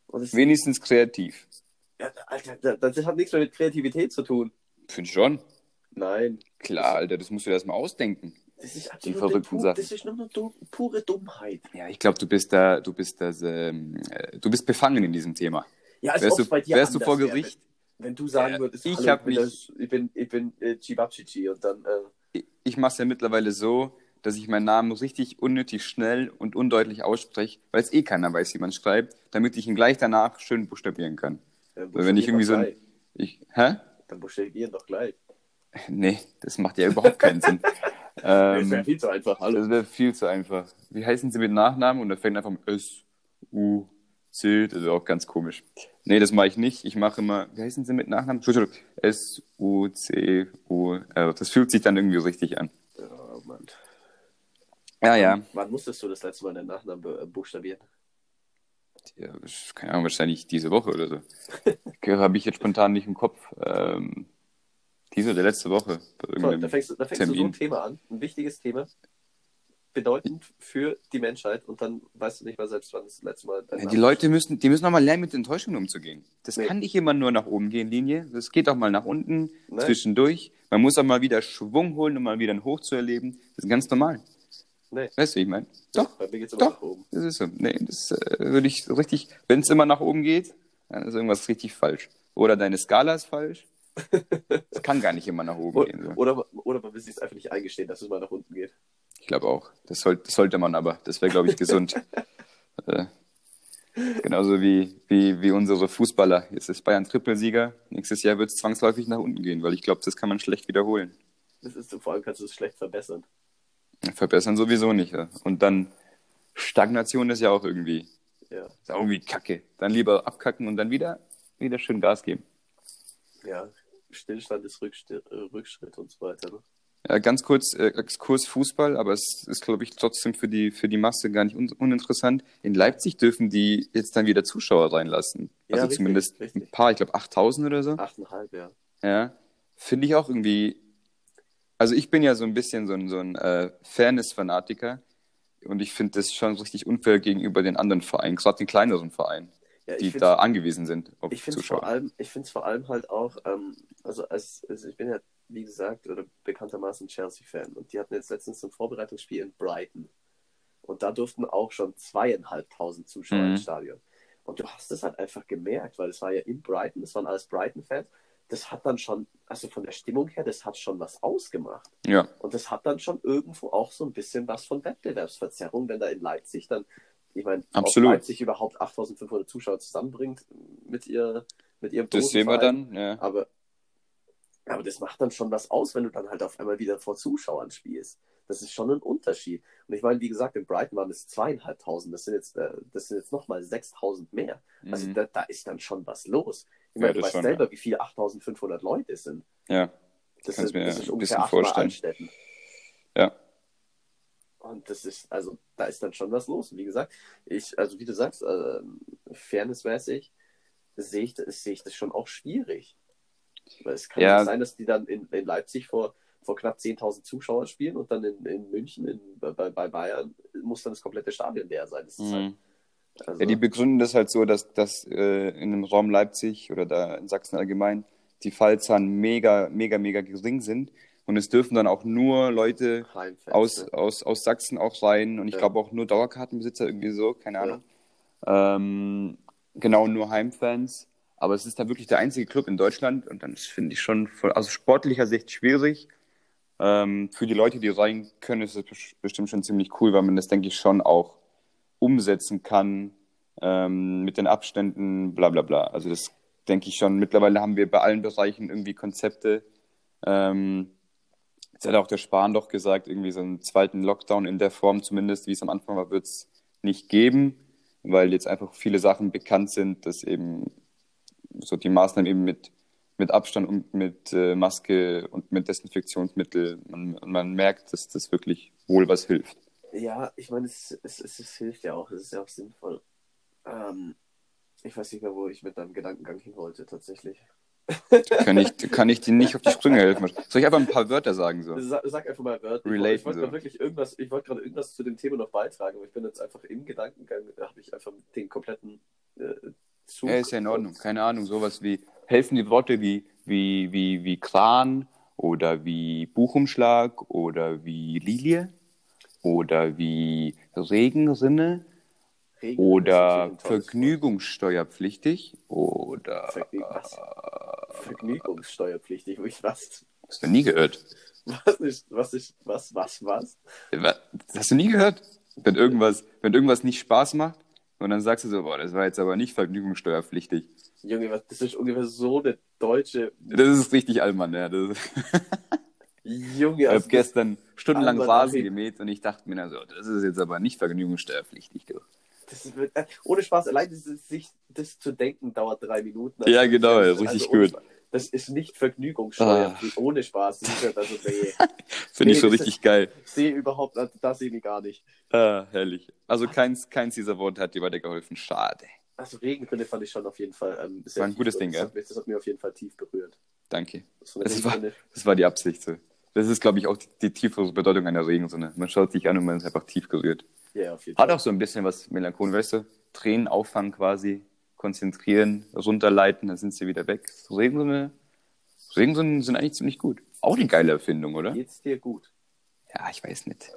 Wenigstens kreativ. Ja, Alter, das, das hat nichts mehr mit Kreativität zu tun. Finde ich schon. Nein. Klar, Alter, das musst du erst mal ausdenken. Das ist Die absolut verrückten pu- Sachen. Das ist nur eine du pure Dummheit. Ja, ich glaube, du bist da, du bist das, ähm, äh, du bist befangen in diesem Thema. Ja, als Wärst du, bei dir wärst du vor. Gericht, Wenn du sagen würdest, ich hallo, hab bin mich- das- ich bin, ich bin äh, Chibabchichi und dann äh, ich- ich mache es ja mittlerweile so, dass ich meinen Namen richtig unnötig schnell und undeutlich ausspreche, weil es eh keiner weiß, wie man schreibt, damit ich ihn gleich danach schön buchstabieren kann. Weil wenn ich irgendwie so ein, ich, hä? Dann buchstabieren doch gleich. Nee, das macht ja überhaupt keinen Sinn. das wäre Ähm, viel zu einfach. Hallo. das wäre viel zu einfach. Wie heißen sie mit Nachnamen? Und da fängt einfach mit S, U, C, das wäre auch ganz komisch. Nee, das mache ich nicht. Ich mache immer, wie heißen sie mit Nachnamen? Entschuldigung, S, U, C, U. Also das fühlt sich dann irgendwie richtig an. Oh, Mann. Ja, ja. Wann musstest du das letzte Mal deinen Nachnamen äh, buchstabieren? Ja keine Ahnung, wahrscheinlich diese Woche oder so. Habe ich jetzt spontan nicht im Kopf. Ähm, diese oder letzte Woche. Irgendeinem da fängst, du- da fängst du so ein. Thema an, ein wichtiges Thema, bedeutend für die Menschheit und dann weißt du nicht mal selbst, wann das letzte Mal Ja, die Leute müssen, die müssen auch mal lernen, mit Enttäuschungen umzugehen. Das Nee. kann nicht immer nur nach oben gehen, Linie. Das geht auch mal nach unten, Nein. zwischendurch. Man muss auch mal wieder Schwung holen, um mal wieder ein Hoch zu erleben. Das ist ganz normal. Nee. Weißt du, wie ich meine? Doch, Bei mir geht's immer doch. nach oben. Das ist so. Nee, das äh, würde ich so richtig, wenn es immer nach oben geht, dann ist irgendwas richtig falsch. Oder deine Skala ist falsch. Es kann gar nicht immer nach oben gehen. So. Oder, oder, oder man will sich einfach nicht eingestehen, dass es mal nach unten geht. Ich glaube auch. Das, soll, das sollte man aber. Das wäre, glaube ich, gesund. äh, genauso wie, wie, wie unsere Fußballer. Jetzt ist Bayern Trippelsieger. Nächstes Jahr wird es zwangsläufig nach unten gehen, weil ich glaube, das kann man schlecht wiederholen. Das ist, vor allem kannst du es schlecht verbessern. Verbessern sowieso nicht. Ja. Und dann Stagnation ist ja auch irgendwie, Ja, ist auch irgendwie Kacke. Dann lieber abkacken und dann wieder, wieder schön Gas geben. ja. Stillstand ist Rückschritt, äh, Rückschritt und so weiter. Ne? Ja, ganz kurz, äh, Exkurs Fußball, aber es ist, glaube ich, trotzdem für die, für die Masse gar nicht un uninteressant. In Leipzig dürfen die jetzt dann wieder Zuschauer reinlassen. Ja, Also richtig, zumindest richtig. ein paar, ich glaube 8000 oder so. Achteinhalb, ja. Ja, finde ich auch irgendwie. Also ich bin ja so ein bisschen so ein, so ein äh, Fairness-Fanatiker. und ich finde das schon richtig unfair gegenüber den anderen Vereinen, gerade den kleineren Vereinen, Ja, die da angewiesen sind auf Ich finde es Zuschauer. vor allem, ich finde es vor allem halt auch, ähm, also als, also ich bin ja, wie gesagt, oder bekanntermaßen Chelsea-Fan und die hatten jetzt letztens ein Vorbereitungsspiel in Brighton und da durften auch schon zweieinhalbtausend Zuschauer Mhm. ins Stadion. Und du hast es halt einfach gemerkt, weil es war ja in Brighton, das waren alles Brighton-Fans. Das hat dann schon, also von der Stimmung her, das hat schon was ausgemacht. Ja, Und das hat dann schon irgendwo auch so ein bisschen was von Wettbewerbsverzerrung, wenn da in Leipzig dann, ich meine, Absolut. Leipzig überhaupt 8500 Zuschauer zusammenbringt mit, ihr, mit ihrem das sehen wir dann. Ja. Aber, aber das macht dann schon was aus, wenn du dann halt auf einmal wieder vor Zuschauern spielst. Das ist schon ein Unterschied. Und ich meine, wie gesagt, in Brighton waren es zweieinhalbtausend. Das sind jetzt, äh, das sind jetzt nochmal 6000 mehr. Also Mhm. da, da ist dann schon was los. Ich Ja, meine, du das weißt schon, selber, wie viele 8500 Leute es sind. ja. Das, Kann's ist, mir das ein ist ungefähr bisschen vorstellen. Ja. Und das ist, also, da ist dann schon was los. Und wie gesagt, ich, also wie du sagst, äh, fairnessmäßig sehe ich, das- sehe ich das schon auch schwierig. Weil es kann Ja. nicht sein, dass die dann in, in Leipzig vor, vor knapp 10.000 Zuschauern spielen und dann in, in München, in, bei, bei Bayern, muss dann das komplette Stadion leer sein. Ist halt, Mhm. also, Ja, die begründen das halt so, dass, dass äh, in dem Raum Leipzig oder da in Sachsen allgemein die Fallzahlen mega, mega, mega gering sind. Und es dürfen dann auch nur Leute aus, aus, aus Sachsen auch rein. Und ich Ja. glaube auch nur Dauerkartenbesitzer, irgendwie so, keine Ja. Ahnung. Ähm, genau, nur Heimfans. Aber es ist da wirklich der einzige Club in Deutschland. Und dann finde ich schon von, aus sportlicher Sicht schwierig. Ähm, für die Leute, die rein können, ist es bes- bestimmt schon ziemlich cool, weil man das, denke ich, schon auch umsetzen kann ähm, mit den Abständen, bla bla bla. Also das denke ich schon. Mittlerweile haben wir bei allen Bereichen irgendwie Konzepte. Ähm, jetzt hat auch der Spahn doch gesagt, irgendwie so einen zweiten Lockdown in der Form zumindest, wie es am Anfang war, wird es nicht geben, weil jetzt einfach viele Sachen bekannt sind, dass eben so die Maßnahmen eben mit, mit Abstand und mit äh, Maske und mit Desinfektionsmittel, man, man merkt, dass das wirklich wohl was hilft. Ja, ich meine, es, es, es, es hilft ja auch, es ist ja auch sinnvoll. Ähm, ich weiß nicht mehr, wo ich mit deinem Gedankengang hin wollte, tatsächlich. Kann ich, kann ich dir nicht auf die Sprünge helfen. Soll ich einfach ein paar Wörter sagen? So? Sag, sag einfach mal Wörter. Ich, Relaten ich wollte so. gerade wirklich irgendwas, ich wollte gerade irgendwas zu dem Thema noch beitragen, aber ich bin jetzt einfach im Gedankengang, da habe ich einfach den kompletten äh, Zug. Ja, ist ja in Ordnung. Keine Ahnung, sowas wie, helfen die Worte wie, wie, wie, wie Kran oder wie Buchumschlag oder wie Lilie oder wie Regenrinne Regen- oder vergnügungssteuerpflichtig oder was? Vergnügungssteuerpflichtig, wo ich was? hast du nie gehört? Was ist, was ist, was, was, was? Was? Hast du nie gehört? Wenn irgendwas, wenn irgendwas nicht Spaß macht und dann sagst du so, boah, das war jetzt aber nicht vergnügungssteuerpflichtig. Junge, was, das ist ungefähr so eine deutsche. Das ist richtig Allmann, ja. Das ist, Junge, ich habe also gestern stundenlang Allmann, Rasen gemäht und ich dachte mir dann so, das ist jetzt aber nicht vergnügungssteuerpflichtig. Ist, äh, ohne Spaß, allein das, sich das zu denken dauert drei Minuten. Ja, genau, Also, richtig ohne gut. Das ist nicht Vergnügungssteuer, Ah. ohne Spaß. Ist also, nee, Finde ich Nee, so das richtig geil. sehe überhaupt, also, das sehe ich gar nicht. Ah, herrlich. Also keins, keins dieser Worte hat dir weitergeholfen. Schade. Also Regenrinne fand ich schon auf jeden Fall ähm, sehr War ein gutes Ding, das hat, mich, das hat mir auf jeden Fall tief berührt. Danke. Eine Das war, Regenrinne. das war die Absicht. So. Das ist, glaube ich, auch die, die tiefere Bedeutung einer Regensonne. Man schaut sich an und man ist einfach tief gerührt. Ja, auf jeden Hat Fall. auch so ein bisschen was Melancholen, weißt du? Tränen auffangen quasi, konzentrieren, runterleiten, dann sind sie wieder weg. So Regensonnen sind eigentlich ziemlich gut. Auch eine geile Erfindung, oder? Geht's dir gut? Ja, ich weiß nicht.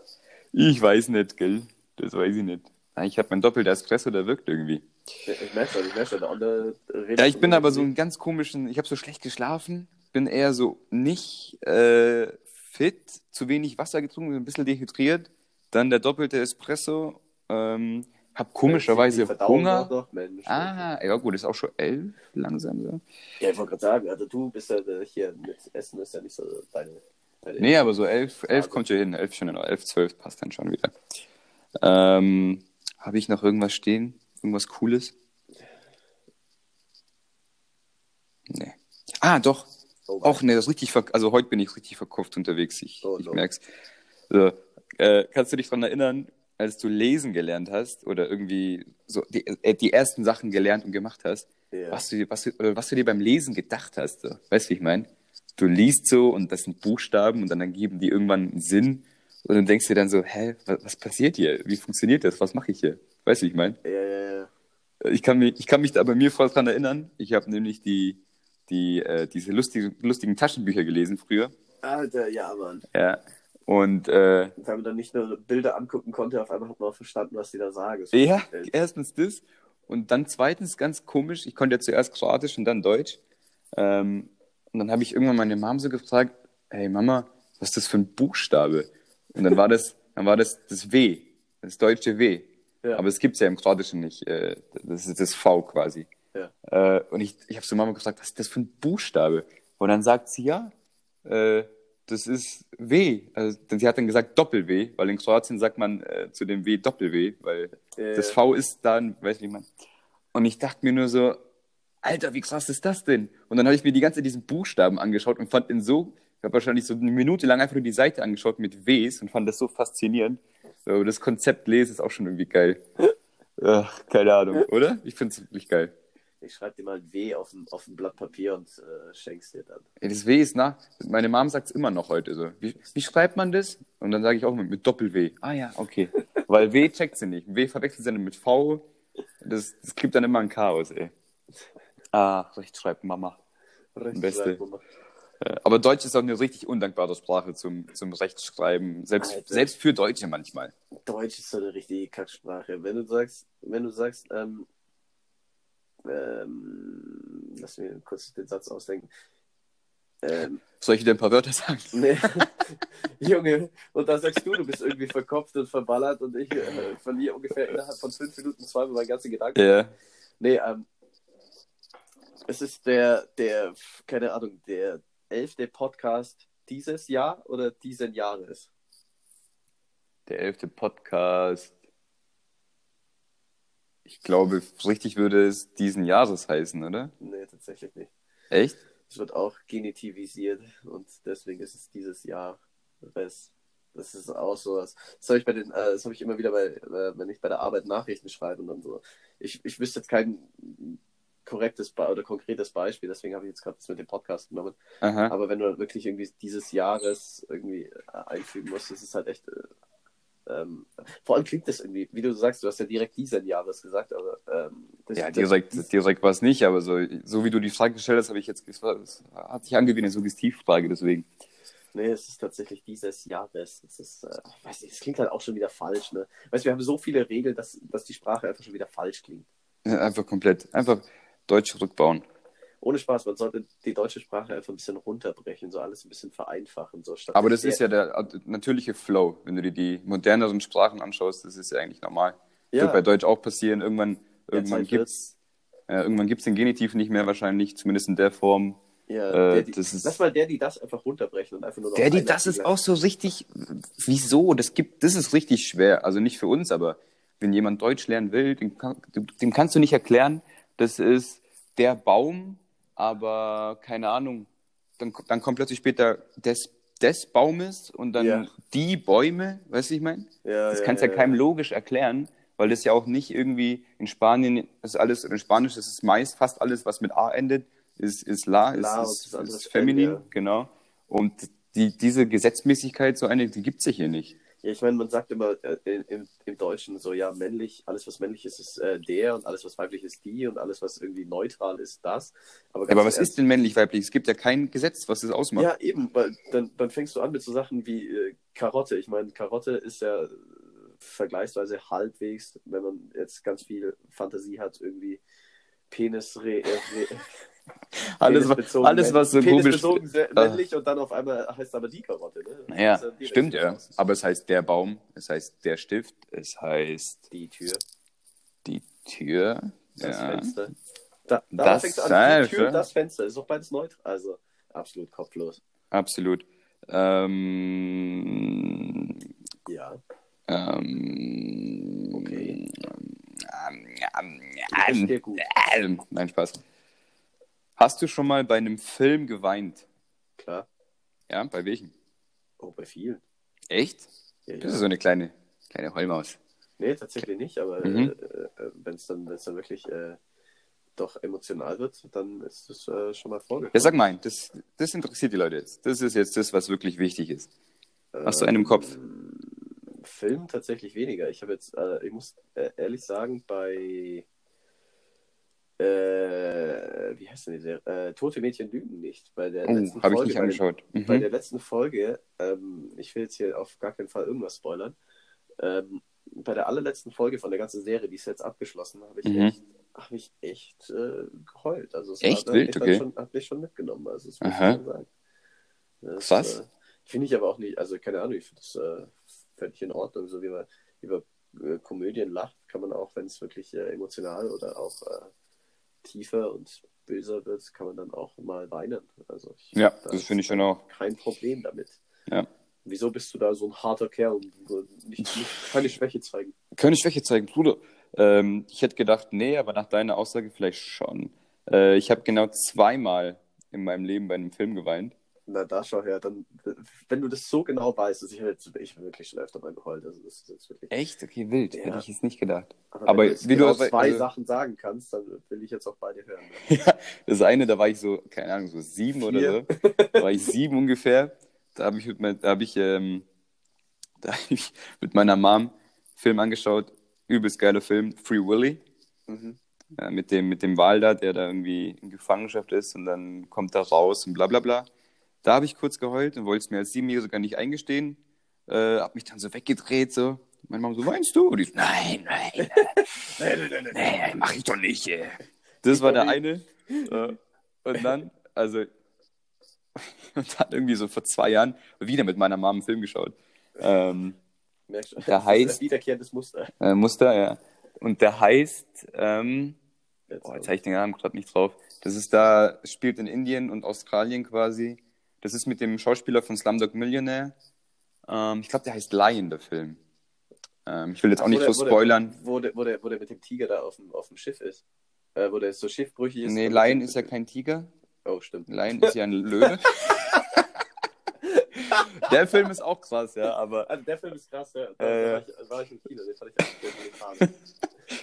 Ich weiß nicht, gell? Das weiß ich nicht. Ich habe mein doppelter Espresso, der wirkt irgendwie. Ich merke schon, ich merke schon. Der andere redet Ja, ich schon bin aber so einen ganz komischen, ich habe so schlecht geschlafen, bin eher so nicht äh, fit, zu wenig Wasser getrunken, ein bisschen dehydriert, dann der doppelte Espresso, ähm, hab komischerweise Hunger. Doch, Mensch. Ah, ja gut, ist auch schon elf langsam so. Ja, ich wollte gerade sagen, also du bist ja äh, hier mit Essen ist ja nicht so deine. deine Nee, aber so elf, elf kommt ja hin, elf schon, elf, zwölf passt dann schon wieder. Ähm, habe ich noch irgendwas stehen? Irgendwas Cooles? Nee. Ah, doch. Oh, Auch ne, das ist richtig verk also heute bin ich richtig verkopft unterwegs. Ich, Oh, ich no. merk's. So, äh, kannst du dich daran erinnern, als du lesen gelernt hast oder irgendwie so die, äh, die ersten Sachen gelernt und gemacht hast, Ja. was, du, dir- was, du, oder was du dir beim Lesen gedacht hast? So. Weißt du, wie ich meine? Du liest so und das sind Buchstaben und dann ergeben die irgendwann einen Sinn Und dann denkst du dir dann so, hä, was, was passiert hier? Wie funktioniert das? Was mache ich hier? Weißt du, wie ich meine? Ja, ja, ja. Ich kann mich, ich kann mich da bei mir voll dran erinnern. Ich habe nämlich die, die, äh, diese lustigen, lustigen Taschenbücher gelesen früher. Alter, ja, Mann. Ja. Und äh, Weil man dann nicht nur Bilder angucken konnte, auf einmal hat man auch verstanden, was die da sagen. Ja, erstens das. Und dann zweitens ganz komisch, ich konnte ja zuerst Kroatisch und dann Deutsch. Ähm, und dann habe ich irgendwann meine Mom so gefragt, hey Mama, was ist das für ein Buchstabe? Und dann war das, dann war das das W, das deutsche W. Ja. Aber es gibt es ja im Kroatischen nicht. Äh, das ist das V quasi. Ja. Äh, und ich, ich habe so Mama gefragt, was ist das für ein Buchstabe? Und dann sagt sie, ja, äh, das ist W. Also, denn sie hat dann gesagt Doppel-W, weil in Kroatien sagt man äh, zu dem W Doppel-W, weil Ja, das. V ist dann, weiß nicht man. Und ich dachte mir nur so, Alter, wie krass ist das denn? Und dann habe ich mir die ganze Zeit diesen Buchstaben angeschaut und fand ihn so, ich habe wahrscheinlich so eine Minute lang einfach nur die Seite angeschaut mit Ws und fand das so faszinierend. So, das Konzept lesen ist auch schon irgendwie geil. Ach, keine Ahnung, oder? Ich finde es wirklich geil. Ich schreibe dir mal ein W auf ein, auf ein Blatt Papier und äh, schenk's dir dann. Ey, das W ist nach. Meine Mom sagt es immer noch heute so. Wie, wie schreibt man das? Und dann sage ich auch mit, mit Doppel-W. Ah ja, okay. Weil W checkt sie nicht. W verwechselt sie dann mit V. Das, das gibt dann immer ein Chaos, ey. Ah, Rechtschreib Mama. Beste. Rechtschreibnummer. Äh, Aber Deutsch ist auch eine richtig undankbare Sprache zum, zum Rechtschreiben. Selbst, Alter. selbst für Deutsche manchmal. Deutsch ist so eine richtige Kacksprache. Wenn du sagst, wenn du sagst, ähm, ähm, lass mir kurz den Satz ausdenken. Ähm, Soll ich dir ein paar Wörter sagen? nee. Junge, und da sagst du, du bist irgendwie verkopft und verballert und ich äh, verliere ungefähr innerhalb von fünf Minuten zweimal meinen ganzen Gedanken. Ja. Nee, ähm, es ist der, der, keine Ahnung, der elfte Podcast dieses Jahr oder diesen Jahres. Der elfte Podcast. Ich glaube, richtig würde es diesen Jahres heißen, oder? Nee, tatsächlich nicht. Echt? Es wird auch genitivisiert und deswegen ist es dieses Jahr. Das, das ist auch so was. Das habe ich bei den, äh, das habe ich immer wieder bei, äh, wenn ich bei der Arbeit Nachrichten schreibe und dann so. Ich, ich wüsste jetzt kein korrektes Be oder konkretes Beispiel, deswegen habe ich jetzt gerade das mit dem Podcast genommen. Aha. Aber wenn du wirklich irgendwie dieses Jahres irgendwie äh, einfügen musst, das ist halt echt. Äh, ähm, vor allem klingt das irgendwie, wie du sagst, du hast ja direkt diesen Jahres gesagt, aber ähm, das, Ja, das- direkt, direkt war es nicht, aber so, so wie du die Frage gestellt hast, habe ich jetzt, es hat sich angewöhnt, eine Suggestivfrage, deswegen. Nee, es ist tatsächlich dieses Jahres. Es ist, äh, weiß nicht, es klingt halt auch schon wieder falsch, ne? Weißt du, wir haben so viele Regeln, dass, dass die Sprache einfach schon wieder falsch klingt. Ja, Einfach komplett, einfach Deutsch rückbauen. Ohne Spaß, man sollte die deutsche Sprache einfach ein bisschen runterbrechen, so alles ein bisschen vereinfachen. So, statt Aber das ist ja der natürliche Flow, wenn du dir die moderneren Sprachen anschaust, das ist ja eigentlich normal. Ja. Wird bei Deutsch auch passieren, irgendwann, irgendwann Zeit gibt's, äh, irgendwann gibt's den Genitiv nicht mehr wahrscheinlich, zumindest in der Form. Ja, Äh, der, die, das ist- lass mal der, die das einfach runterbrechen und einfach nur noch. Der, die, das ist auch so richtig, wieso? Das gibt, das ist richtig schwer. Also nicht für uns, aber wenn jemand Deutsch lernen will, dem, kann, dem kannst du nicht erklären, das ist der Baum, aber keine Ahnung. Dann, dann kommt plötzlich später des, des Baumes und dann Ja. die Bäume, weißt du, ich meine? Ja, Das ja, kannst du ja, ja keinem logisch erklären, weil das ja auch nicht irgendwie in Spanien ist alles, in Spanisch ist es meist fast alles, was mit A endet, ist, ist La, ist, La ist, das ist ist feminin, ja. genau. Und die, diese Gesetzmäßigkeit, so eine, die gibt es hier nicht. Ja, ich meine, man sagt immer äh, im, im Deutschen so, ja, männlich, alles was männlich ist, ist äh, der und alles was weiblich ist die und alles was irgendwie neutral ist das. Aber, ganz Aber was ehrlich- ist denn männlich-weiblich? Es gibt ja kein Gesetz, was das ausmacht. Ja, eben, weil dann, dann fängst du an mit so Sachen wie äh, Karotte. Ich meine, Karotte ist ja äh, vergleichsweise halbwegs, wenn man jetzt ganz viel Fantasie hat, irgendwie Penis re, äh, re, alles, penisbezogen alles, was so komisch. penisbezogen sehr männlich und dann auf einmal heißt aber die Karotte. Ne? Ja direkt stimmt ja. Aber es heißt der Baum, es heißt der Stift, es heißt Die Tür, die Tür. das ja. Fenster. Da, da Das fängst du an, die Tür, Fenster. das Fenster. Ist doch beides neutral. Also absolut kopflos. Absolut. Ähm, Ja. ähm, Okay. Ähm, ähm, ähm, ähm, nein, Spaß. Hast du schon mal bei einem Film geweint? Klar. Ja, bei welchem? Oh, bei vielen. Echt? Ja, Das ist ja. so eine kleine, kleine Heulmaus. Nee, tatsächlich nicht, aber Mhm. äh, wenn es dann, wenn's dann wirklich äh, doch emotional wird, dann ist das äh, schon mal vorgekommen. Ja, sag mal, das, das interessiert die Leute jetzt. Das ist jetzt das, was wirklich wichtig ist. Hast du einen im Kopf? Ähm, Film tatsächlich weniger. Ich habe jetzt, äh, ich muss äh, ehrlich sagen, bei äh, wie heißt denn die Serie? Äh, Tote Mädchen lügen nicht. Bei der Oh, letzten habe ich Folge, nicht bei, angeschaut. bei Mhm. der letzten Folge, ähm, ich will jetzt hier auf gar keinen Fall irgendwas spoilern, ähm, bei der allerletzten Folge von der ganzen Serie, die ist jetzt abgeschlossen, habe ich Mhm. echt, hab ich echt äh, geheult. Also es Echt war, wild? ich Okay. Schon, hat mich schon mitgenommen, also das muss ich Aha. schon sagen. Das, Krass. Äh, finde ich aber auch nicht, also keine Ahnung, ich finde das äh, völlig in Ordnung, so wie man über äh, Komödien lacht, kann man auch, wenn es wirklich äh, emotional oder auch tiefer und böser wird, kann man dann auch mal weinen. Also ich, Ja, da das finde ich schon auch. Kein Problem damit. Ja. Wieso bist du da so ein harter Kerl und nicht, nicht keine Schwäche zeigen? Keine Schwäche zeigen, Bruder. Ähm, ich hätte gedacht, nee, aber nach deiner Aussage vielleicht schon. Äh, ich habe genau zweimal in meinem Leben bei einem Film geweint. Na, da schau her, dann, wenn du das so genau weißt, also ich habe jetzt ich hab wirklich schon öfter mal geheult. Also das ist jetzt wirklich. Echt? Okay, wild. Ja. Hätte ich jetzt nicht gedacht. Aber, aber wenn du wie du genau aber- zwei also- Sachen sagen kannst, dann will ich jetzt auch beide hören. Ja, das eine, da war ich so, keine Ahnung, so sieben oder Vier. so. Da war ich sieben ungefähr. Da habe ich mit, da hab ich, ähm, da hab ich mit meiner Mom Film angeschaut. Übelst geiler Film, Free Willy. Mhm. Ja, mit dem, mit dem Wal da, der da irgendwie in Gefangenschaft ist und dann kommt er raus und bla bla bla. Da habe ich kurz geheult und wollte es mir als Siebenjähriger sogar nicht eingestehen. Äh, hab mich dann so weggedreht, so. Meine Mama so, weinst du? Und ich so, nein, nein, Nein, nein, nein, nein, mach ich doch nicht. Ey. Das war der eine. Und dann, also, und dann irgendwie so vor zwei Jahren wieder mit meiner Mama einen Film geschaut. Ähm, Merkst du? Der Das ist heißt- ein wiederkehrendes Muster. äh, Muster, ja. Und der heißt, ähm, Jetzt Boah, jetzt habe ich den Namen gerade nicht drauf. Das ist da, spielt in Indien und Australien quasi. Das ist mit dem Schauspieler von Slumdog Millionaire. Ähm, ich glaube, der heißt Lion, der Film. Ähm, ich will jetzt auch Ach, nicht wo so der- spoilern. Wo der, wo, der, wo der mit dem Tiger da auf dem, auf dem Schiff ist. Äh, wo der so schiffbrüchig ist. Nee, Lion ist ja kein Tiger. Oh, stimmt. Lion ist ja ein Löwe. der Film ist auch krass, ja, aber Also der Film ist krass, ja. Da Äh. war, ich, war ich im Kino, den fand ich echt brutal.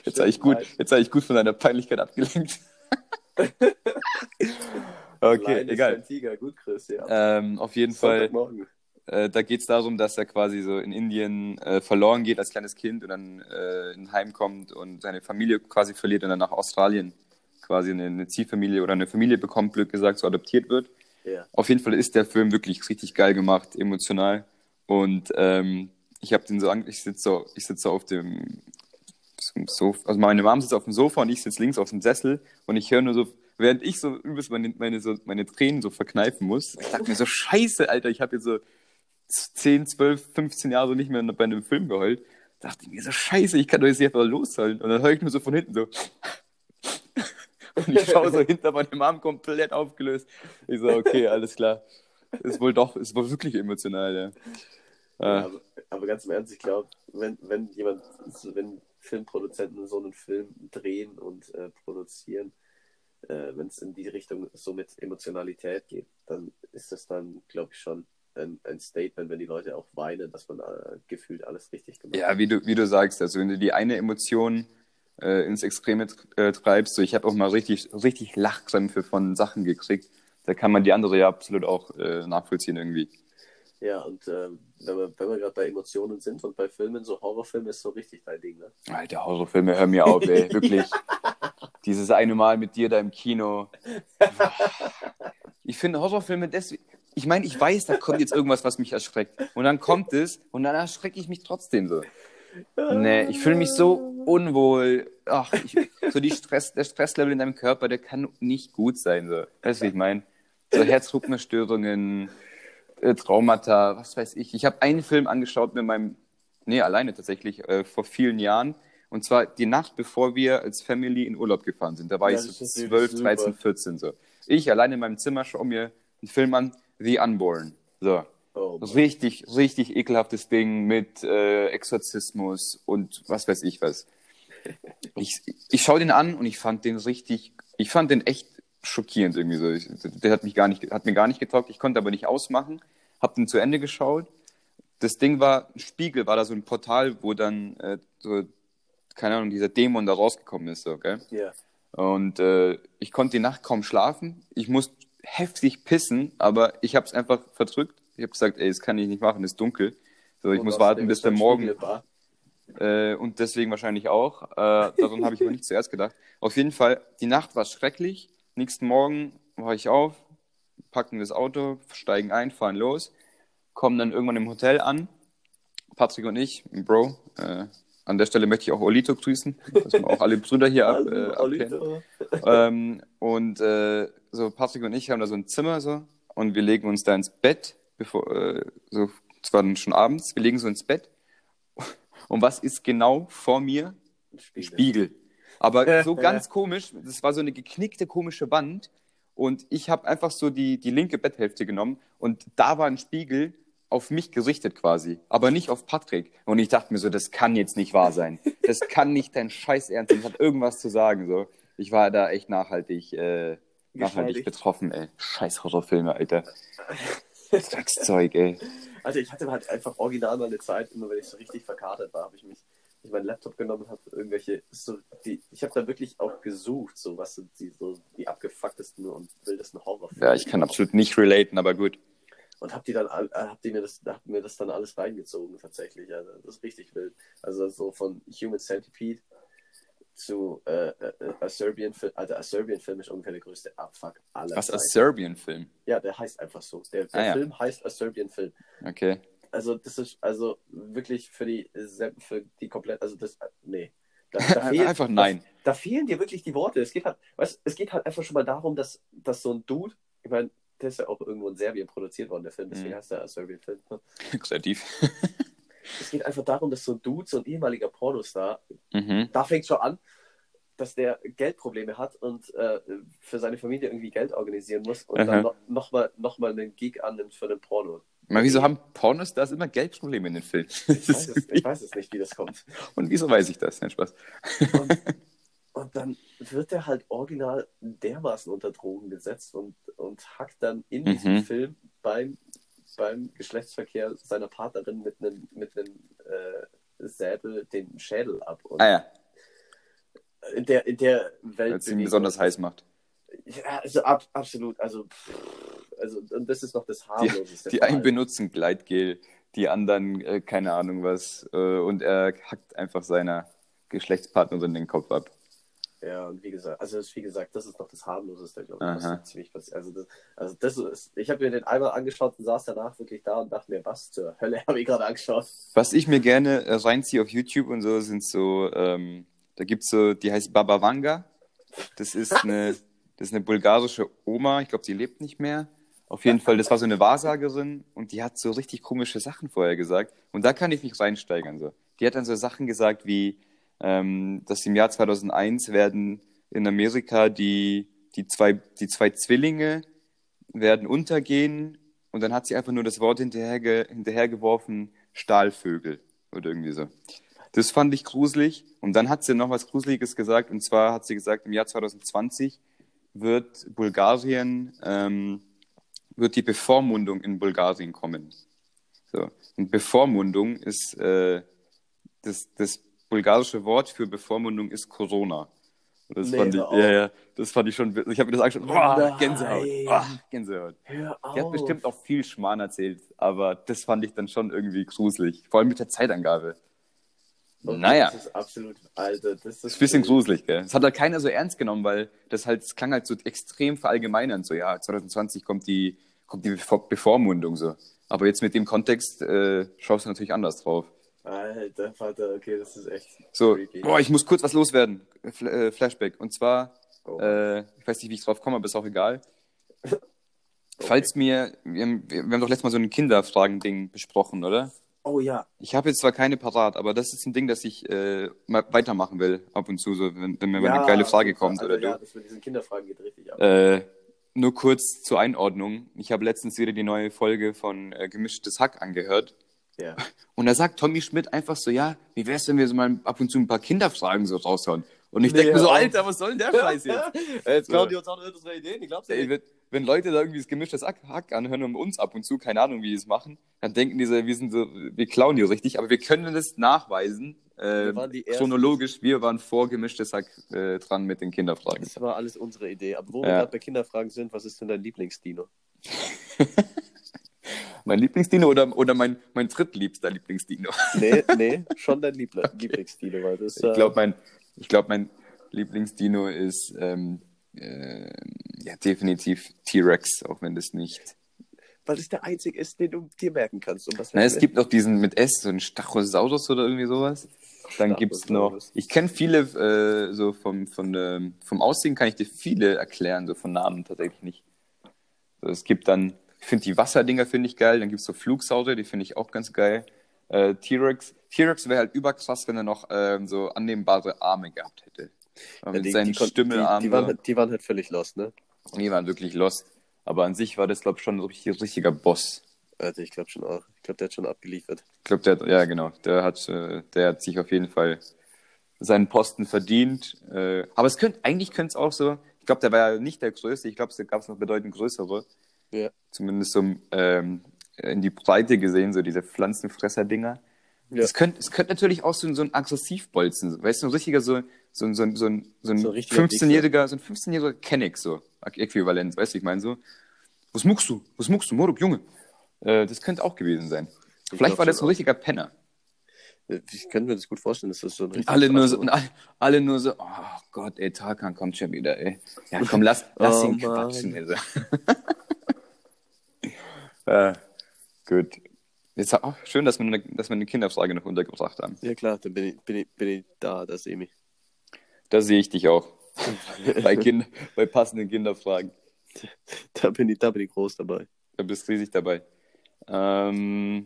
jetzt habe ich, gut, jetzt hab ich gut von deiner Peinlichkeit abgelenkt. okay, egal. Tiger, gut, Chris, ja. Ähm, auf jeden Fall. Äh, da geht es darum, dass er quasi so in Indien äh, verloren geht als kleines Kind und dann äh, in ein Heim kommt und seine Familie quasi verliert und dann nach Australien quasi eine, eine Ziehfamilie oder eine Familie bekommt, blöd gesagt, so adoptiert wird. Ja. Auf jeden Fall ist der Film wirklich richtig geil gemacht, emotional. Und ähm, ich habe den so an, ich sitze so, ich sitze so auf dem Sofa, also meine Mom sitzt auf dem Sofa und ich sitze links auf dem Sessel und ich höre nur so, während ich so übelst meine, meine, so, meine Tränen so verkneifen muss, ich dachte mir so, scheiße, Alter, ich habe jetzt so 10, 12, 15 Jahre so nicht mehr bei einem Film geheult. Dachte ich mir so, scheiße, ich kann doch jetzt nicht einfach losheulen. Und dann höre ich nur so von hinten so. Und ich schaue so hinter meine Mom komplett aufgelöst. Ich so, okay, alles klar. Ist wohl doch, ist wohl wirklich emotional, ja. Ja, Äh, aber, aber ganz im Ernst, ich glaube, wenn, wenn jemand, wenn Filmproduzenten so einen Film drehen und äh, produzieren, äh, wenn es in die Richtung so mit Emotionalität geht, dann ist das dann, glaube ich, schon ein, ein Statement, wenn die Leute auch weinen, dass man äh, gefühlt alles richtig gemacht ja, hat. wie du, wie du sagst, also wenn du die eine Emotion äh, ins Extreme äh, treibst, so ich habe auch mal richtig, richtig Lachkrämpfe von Sachen gekriegt, da kann man die andere ja absolut auch äh, nachvollziehen irgendwie. Ja, und ähm, wenn wir, wenn wir gerade bei Emotionen sind und bei Filmen, so Horrorfilme ist so richtig dein Ding, ne? Alter, Horrorfilme, hör mir auf, ey, wirklich. Dieses eine Mal mit dir da im Kino. Ich finde Horrorfilme deswegen. Ich meine, ich weiß, da kommt jetzt irgendwas, was mich erschreckt. Und dann kommt es und dann erschrecke ich mich trotzdem so. Nee, ich fühle mich so unwohl. Ach, ich, so die Stress, der Stresslevel in deinem Körper, der kann nicht gut sein. So. Weißt du, wie ich meine? So Herzrhythmusstörungen, äh, Traumata, was weiß ich. Ich habe einen Film angeschaut mit meinem, nee, alleine tatsächlich, äh, vor vielen Jahren. Und zwar die Nacht, bevor wir als Family in Urlaub gefahren sind. Da war Ja, ich so ist natürlich 12, super. 13, 14 so. Ich alleine in meinem Zimmer schaue mir einen Film an, The Unborn. So. Oh. Richtig, richtig ekelhaftes Ding mit äh, Exorzismus und was weiß ich was. Ich, ich schaue den an und ich fand den richtig, ich fand den echt schockierend irgendwie so. Ich, der hat mich gar nicht, hat mir gar nicht getaugt. Ich konnte aber nicht ausmachen, hab den zu Ende geschaut. Das Ding war, ein Spiegel war da so ein Portal, wo dann äh, so, keine Ahnung, dieser Dämon da rausgekommen ist, so, gell? Ja. Und äh, ich konnte die Nacht kaum schlafen. Ich musste heftig pissen, aber ich habe es einfach verdrückt. Ich habe gesagt, ey, das kann ich nicht machen, es ist dunkel. So, ich Und muss warten, bis der Morgen. Äh, und deswegen wahrscheinlich auch. Äh, daran habe ich aber nicht zuerst gedacht. Auf jeden Fall, die Nacht war schrecklich. Nächsten Morgen war ich auf, packen das Auto, steigen ein, fahren los, kommen dann irgendwann im Hotel an. Patrick und ich, Bro. Äh, an der Stelle möchte ich auch Olito grüßen, dass wir auch alle Brüder hier ab, äh, ähm, und äh, so Patrick und ich haben da so ein Zimmer so und wir legen uns da ins Bett, bevor äh, so es war dann schon abends, wir legen so ins Bett. Und was ist genau vor mir? Spiegel. Spiegel. Aber so ganz komisch, das war so eine geknickte komische Wand und ich habe einfach so die, die linke Betthälfte genommen und da war ein Spiegel auf mich gerichtet quasi, aber nicht auf Patrick. Und ich dachte mir so, das kann jetzt nicht wahr sein. Das kann nicht dein Scheiß ernst sein. Das hat irgendwas zu sagen. So. Ich war da echt nachhaltig, äh, nachhaltig betroffen, ey. Scheiß Horrorfilme, Alter. Dreckszeug, ey. Also ich hatte halt einfach original mal eine Zeit, immer wenn ich so richtig verkatert war, habe ich mich hab ich meinen Laptop genommen und habe irgendwelche, so die, ich habe da wirklich auch gesucht, so was sind die, so die abgefucktesten und wildesten Horrorfilme. Ja, ich kann absolut nicht relaten, aber gut. Und hab die dann, äh, hab die mir das, hab mir das dann alles reingezogen tatsächlich. Also das ist richtig wild. Also so von Human Centipede zu äh, äh, A Serbian Film, also A Serbian Film ist ungefähr der größte Abfuck aller Was, Zeiten. Serbian-Film? Ja, der heißt einfach so. Der, der Ah, ja. Film heißt A Serbian Film. Okay. Also das ist also wirklich für die für die komplett, also das, nee. Da, da fehlt, Einfach nein. Da, da fehlen dir wirklich die Worte. Es geht halt, weißt, es geht halt einfach schon mal darum, dass, dass so ein Dude, ich meine, der ist ja auch irgendwo in Serbien produziert worden, der Film, deswegen Mhm. heißt der A Serbian Film. ne? Kreativ. Es geht einfach darum, dass so ein Dude, so ein ehemaliger Pornostar, Mhm. da fängt schon an, dass der Geldprobleme hat und äh, für seine Familie irgendwie Geld organisieren muss und Aha. dann noch, noch, mal, noch mal einen Gig annimmt für einen Porno. Mal, wieso haben Pornostars immer Geldprobleme in den Filmen? Ich weiß, es, ich weiß es nicht, wie das kommt. Und wieso weiß ich das? Nein, Spaß. Und, und dann wird er halt original dermaßen unter Drogen gesetzt und, und hackt dann in diesem Mhm. Film beim, beim Geschlechtsverkehr seiner Partnerin mit einem mit einem äh, Säbel den Schädel ab. Und Ah ja, in der, in der Welt. weil es ihn besonders heiß macht. Ja, also ab, absolut. Also, pff, also, und das ist noch das harmloseste. Die von einen benutzen Gleitgel, die anderen äh, keine Ahnung was. Äh, und er hackt einfach seiner Geschlechtspartnerin den Kopf ab. Ja, und wie gesagt, also das- wie gesagt, das ist noch das harmloseste, glaube ich, was ziemlich passiert. Also das, also das ist, ich habe mir den einmal angeschaut und saß danach wirklich da und dachte mir, was zur Hölle habe ich gerade angeschaut? Was ich mir gerne äh, reinziehe auf YouTube und so, sind so, ähm, da gibt's so, die heißt Baba Vanga. Das ist eine, das ist eine bulgarische Oma, ich glaube, sie lebt nicht mehr. Auf jeden Fall, das war so eine Wahrsagerin und die hat so richtig komische Sachen vorher gesagt. Und da kann ich mich reinsteigern. So. Die hat dann so Sachen gesagt wie, ähm, dass im Jahr 2001 werden in Amerika die, die, zwei, die zwei Zwillinge werden untergehen und dann hat sie einfach nur das Wort hinterherge hinterhergeworfen, Stahlvögel oder irgendwie so. Das fand ich gruselig und dann hat sie noch was Gruseliges gesagt und zwar hat sie gesagt, im Jahr 2020 wird Bulgarien, ähm, wird die Bevormundung in Bulgarien kommen. So. Und Bevormundung ist, äh, das, das bulgarische Wort für Bevormundung ist Corona. Und das Nee, fand ich, ja, ja, das fand ich schon, ich habe mir das angeschaut, boah. Gänsehaut, boah, Gänsehaut. Hör auf. Die hat bestimmt auch viel Schmarrn erzählt, aber das fand ich dann schon irgendwie gruselig. Vor allem mit der Zeitangabe. Und naja, Das ist absolut, Alter, das ist, das ist ein bisschen gruselig, gell? Das hat halt keiner so ernst genommen, weil das halt, das klang halt so extrem verallgemeinernd. So, ja, 2020 kommt die, kommt die Bevor Bevormundung so. Aber jetzt mit dem Kontext äh, schaust du natürlich anders drauf. Alter, Vater, okay, das ist echt So, creepy. boah, ich muss kurz was loswerden. Fl äh, Flashback. Und zwar, Oh. äh, ich weiß nicht, wie ich drauf komme, aber ist auch egal. Falls mir, wir haben, wir haben doch letztes Mal so ein Kinderfragen-Ding besprochen, oder? oh ja, Ich habe jetzt zwar keine parat, aber das ist ein Ding, das ich äh, mal weitermachen will, ab und zu, so, wenn, wenn mir mal ja, eine geile Frage kommt also, oder ja, du. das mit diesen Kinderfragen geht richtig ab. Äh, nur kurz zur Einordnung. Ich habe letztens wieder die neue Folge von äh, Gemischtes Hack angehört. Ja. Und da sagt Tommy Schmidt einfach so, ja, wie wär's, wenn wir so mal ab und zu ein paar Kinderfragen so raushauen? Und ich Nee, denke mir so, Alter, was soll denn der Scheiß jetzt? Jetzt klauen die uns auch noch unsere Ideen, ich glaub's Ey, wenn, wenn Leute da irgendwie das gemischtes Hack, anhören und uns ab und zu, keine Ahnung, wie die es machen, dann denken die so, wir sind so, wir klauen die richtig, aber wir können das nachweisen, äh, Wir chronologisch, wir waren vor gemischtes Hack äh, dran mit den Kinderfragen. Das war alles unsere Idee. Aber wo Ja. wir gerade bei Kinderfragen sind, was ist denn dein Lieblingsdino? Mein Lieblingsdino oder, oder mein, mein drittliebster Lieblingsdino? Nee, nee, schon dein Liebl Lieblingsdino, weil das Ich glaube, mein, ich glaub, mein Lieblingsdino ist ähm, äh, ja, definitiv T-Rex, auch wenn das nicht. weil es der einzige ist, den du dir merken kannst. Und was Na, es gibt noch diesen mit S, so einen Stachosaurus oder irgendwie sowas. Dann gibt es noch. Ich kenne viele, äh, so vom, von, ähm, vom Aussehen kann ich dir viele erklären, so von Namen tatsächlich nicht. So, es gibt dann, ich finde die Wasserdinger finde ich geil, dann gibt es so Flugsaurier, die finde ich auch ganz geil. Äh, T-Rex. T-Rex wäre halt überkrass, wenn er noch ähm, so annehmbare Arme gehabt hätte. Ja, mit die, seinen die, Stimmelarmen. die, die, waren, halt- die waren halt völlig lost, ne? Die waren wirklich lost. Aber an sich war das, glaube ich, schon ein richtig, richtiger Boss. Alter, ich glaube schon auch. Ich glaube, der hat schon abgeliefert. Ich glaube, der hat, ja genau, der hat, äh, der hat sich auf jeden Fall seinen Posten verdient. Äh, aber es könnte, eigentlich könnte es auch so, ich glaube, der war ja nicht der größte, ich glaube, es gab noch bedeutend größere. Ja. Zumindest so ähm, in die Breite gesehen, so diese Pflanzenfresser-Dinger. Ja. Es könnte, es könnte natürlich auch so, ein- so ein Aggressivbolzen, weißt du, ein richtiger, so, so, ein- so, so, ein- so ein So ein richtiger 15-jähriger, so ein 15-jähriger Kenneck, so, Äquivalent, weißt du, ich meine so. Was muckst du? Was muckst du, Moruk, Junge? Äh, das könnte auch gewesen sein. Vielleicht glaub war das schon ein richtiger Penner. Ich kann mir das gut vorstellen, dass das so ein Und alle nur so, und alle, alle nur so, oh Gott, ey, Tarkan kommt schon wieder, ey. Ja, komm, lass, lass Oh, ihn Mann. quatschen, ey. äh, gut. Jetzt, oh, schön, dass wir, eine, dass wir eine Kinderfrage noch untergebracht haben. Ja klar, dann bin ich, bin ich, bin ich da, das Emi. Da sehe ich dich auch. bei, kind, bei passenden Kinderfragen. Da bin ich, da bin ich groß dabei. Da bist du riesig dabei. Ähm,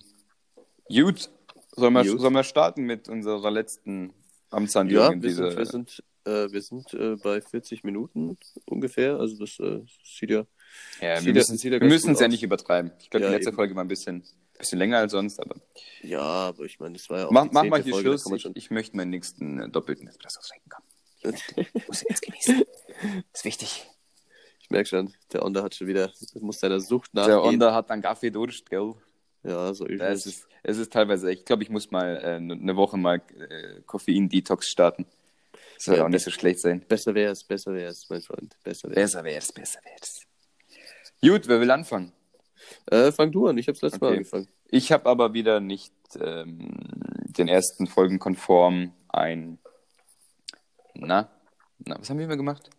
gut, sollen wir, Gut. sollen wir starten mit unserer letzten Amtshandlung Ja, in wir dieser... sind, wir sind, äh, wir sind äh, bei 40 Minuten ungefähr. Also das äh, sieht ja. Ja, wir müssen es ja nicht übertreiben. Ich glaube, Ja, die letzte eben. Folge war ein bisschen, bisschen länger als sonst, aber Ja, aber ich meine, das war ja auch. mach, mach mal hier Folge, Schluss. Ich, ich möchte meinen nächsten äh, doppelten Espresso trinken. Komm. Ich muss ihn jetzt genießen. ist wichtig. Ich merke schon, der Onda hat schon wieder, muss seiner Sucht Der nachgehen. Onda hat dann Kaffee durch, gell? Ja, so Ja, es, es. ist, es ist teilweise, ich glaube, ich muss mal äh, eine Woche mal äh, Koffein-Detox starten. Das soll Ja, auch nicht so schlecht sein. Besser wäre es, besser wäre es, mein Freund. Besser wäre Besser wär's, besser wär's. Gut, wer will anfangen? Äh, fang du an, ich habe letztes Mal Okay. angefangen. Ich habe aber wieder nicht ähm, den ersten Folgen konform ein. Na? Na, was haben wir immer gemacht?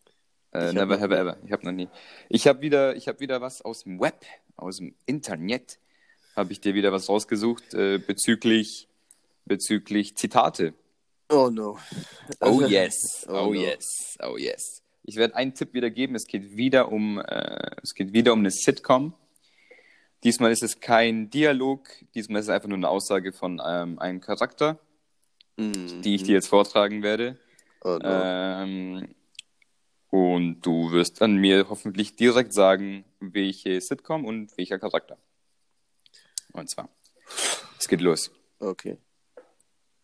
Äh, hab never have ever. Ich habe noch nie. Ich habe wieder, ich habe wieder was aus dem Web, aus dem Internet, habe ich dir wieder was rausgesucht äh, bezüglich bezüglich Zitate. Oh no. Oh Also- yes, Oh oh, no. yes, oh yes. Ich werde einen Tipp wieder geben. Es geht wieder um, äh, es geht wieder um eine Sitcom. Diesmal ist es kein Dialog. Diesmal ist es einfach nur eine Aussage von ähm, einem Charakter, Mhm. die ich dir jetzt vortragen werde. Oh no. Ähm, und du wirst dann mir hoffentlich direkt sagen, welche Sitcom und welcher Charakter. Und zwar, es geht los. Okay.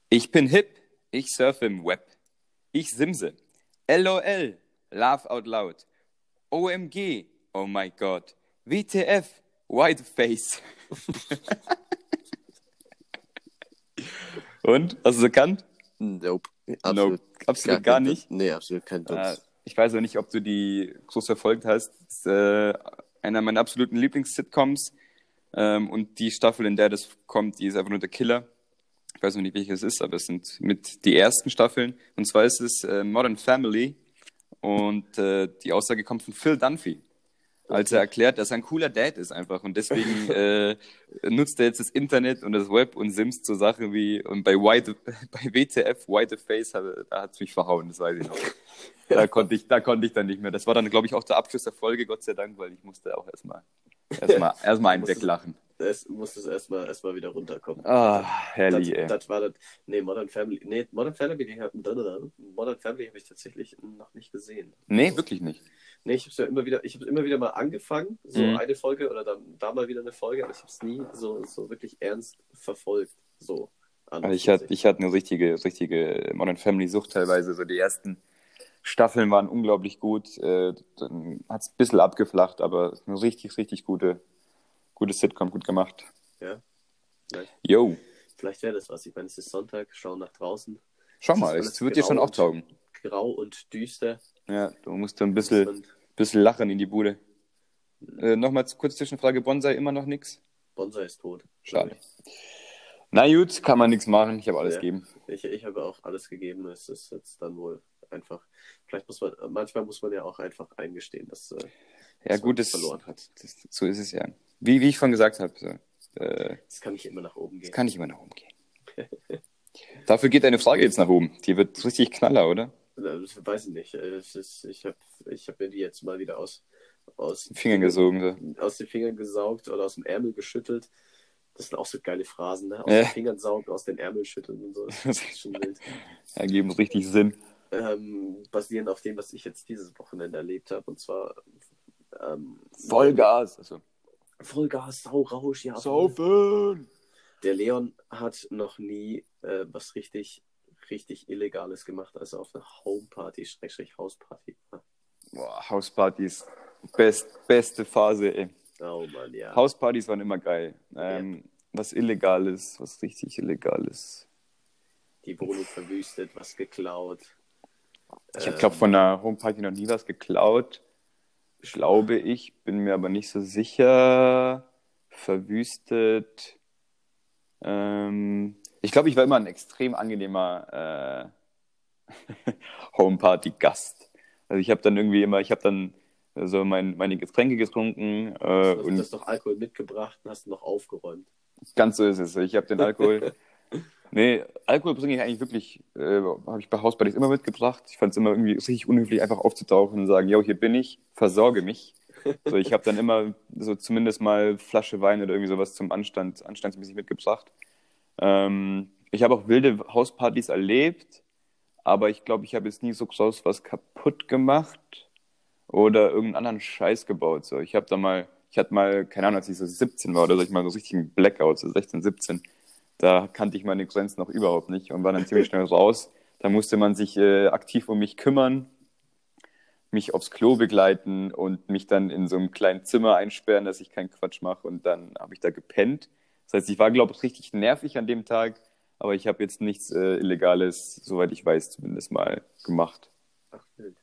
Ich bin hip, ich surfe im Web. Ich simse. LOL, laugh out loud. OMG, oh my god. WTF, white face. Und? Hast du es erkannt? Nope. Nope. Absolut gar kein- nicht. Nee, absolut kein Äh, Dunst. ich weiß auch nicht, ob du die groß verfolgt hast. Das ist äh, einer meiner absoluten Lieblings-Sitcoms. Ähm, und die Staffel, in der das kommt, die ist einfach nur der Killer. Ich weiß noch nicht, welches es ist, aber es sind mit die ersten Staffeln. Und zwar ist es äh, Modern Family. Und äh, die Aussage kommt von Phil Dunphy. Als er erklärt, dass er ein cooler Dad ist einfach. Und deswegen äh, nutzt er jetzt das Internet und das Web und simst so Sachen wie, und bei, White, bei WTF, White Face, da hat es mich verhauen, das weiß ich noch. Da konnte ich, da konnte ich dann nicht mehr. Das war dann, glaube ich, auch der Abschluss der Folge, Gott sei Dank, weil ich musste auch erstmal erstmal erstmal einen weglachen. Es muss es erstmal erstmal wieder runterkommen. Ah, herrlich, das, ey. das war das. Nee, Modern Family. Nee, Modern Family, hab- Modern Family habe ich tatsächlich noch nicht gesehen. Nee, wirklich nicht. Nee, ich habe ja immer wieder, ich habe immer wieder mal angefangen, so Mhm. eine Folge oder dann da mal wieder eine Folge, aber ich habe es nie so, so wirklich ernst verfolgt. So. Also ich hatte, ich hatte eine richtige, richtige Modern Family Sucht teilweise. So die ersten Staffeln waren unglaublich gut. Äh, dann hat es ein bisschen abgeflacht, aber eine richtig, richtig gute, gute Sitcom, gut gemacht. Ja. Vielleicht, Yo, vielleicht wäre das was. Ich meine, es ist Sonntag, schauen nach draußen. schau mal, es wird dir schon auch taugen. Grau und düster. Ja, du musst ein bisschen, Und bisschen lachen in die Bude. Äh, Nochmal kurz Zwischenfrage, Bonsai immer noch nix? Bonsai ist tot. Schade. Na gut, kann man nichts machen. Ich habe alles Ja. gegeben. Ich, ich habe auch alles gegeben. Es ist jetzt dann wohl einfach. Vielleicht muss man, manchmal muss man ja auch einfach eingestehen, dass, äh, Ja, dass man gut, das, verloren hat. das, so ist es ja. Wie, wie ich schon gesagt habe, so, äh, Es kann nicht immer nach oben gehen. es kann nicht immer nach oben gehen. Dafür geht deine Frage jetzt nach oben. Die wird richtig knaller, oder? Ich weiß ich nicht. Äh, ist, ich habe ich hab mir die jetzt mal wieder aus, aus, Den Fingern gesogen. So. aus den Fingern gesaugt oder aus dem Ärmel geschüttelt. Das sind auch so geile Phrasen, ne? Aus Ja. den Fingern saugen, aus den Ärmel schütteln und so. Das ist schon wild. Ergeben richtig Sinn. Ähm, basierend auf dem, was ich jetzt dieses Wochenende erlebt habe. Und zwar ähm, Vollgas. Also, Vollgas, Saurausch, ja. Saufen! Der Leon hat noch nie äh, was richtig, richtig Illegales gemacht, also auf einer Homeparty, Schrägstrich Hausparty. Boah, Hauspartys. Best, beste Phase, ey. Oh Mann, ja. Hauspartys waren immer geil. Ähm, Was Illegales, was richtig Illegales. Die Wohnung verwüstet, was geklaut. Ich Ähm, glaube von einer Homeparty noch nie was geklaut. Glaube ich, bin mir aber nicht so sicher. Verwüstet. Ähm, ich glaube, ich war immer ein extrem angenehmer äh, Homeparty-Gast. Also ich habe dann irgendwie immer, ich habe dann so mein, meine Getränke getrunken äh, Du hast und hast doch Alkohol mitgebracht und hast noch aufgeräumt. Ganz so ist es. Ich habe den Alkohol. nee, Alkohol bringe ich eigentlich wirklich, äh, habe ich bei Hauspartys immer mitgebracht. Ich fand es immer irgendwie richtig unhöflich, einfach aufzutauchen und sagen, yo, hier bin ich, versorge mich. So, ich habe dann immer so zumindest mal Flasche Wein oder irgendwie sowas zum Anstand, anstandsmäßig mitgebracht. Ähm, ich habe auch wilde Hauspartys erlebt, aber ich glaube, ich habe jetzt nie so groß was kaputt gemacht oder irgendeinen anderen Scheiß gebaut. So, ich habe da mal, ich hatte mal, keine Ahnung, als ich so 17 war oder so, ich mal so richtig einen Blackout, so 16, 17. Da kannte ich meine Grenzen noch überhaupt nicht und war dann ziemlich schnell raus. Da musste man sich äh, aktiv um mich kümmern, mich aufs Klo begleiten und mich dann in so einem kleinen Zimmer einsperren, dass ich keinen Quatsch mache. Und dann habe ich da gepennt. Das heißt, ich war, glaube ich, richtig nervig an dem Tag, aber ich habe jetzt nichts äh, Illegales, soweit ich weiß, zumindest mal gemacht. Ach, wild.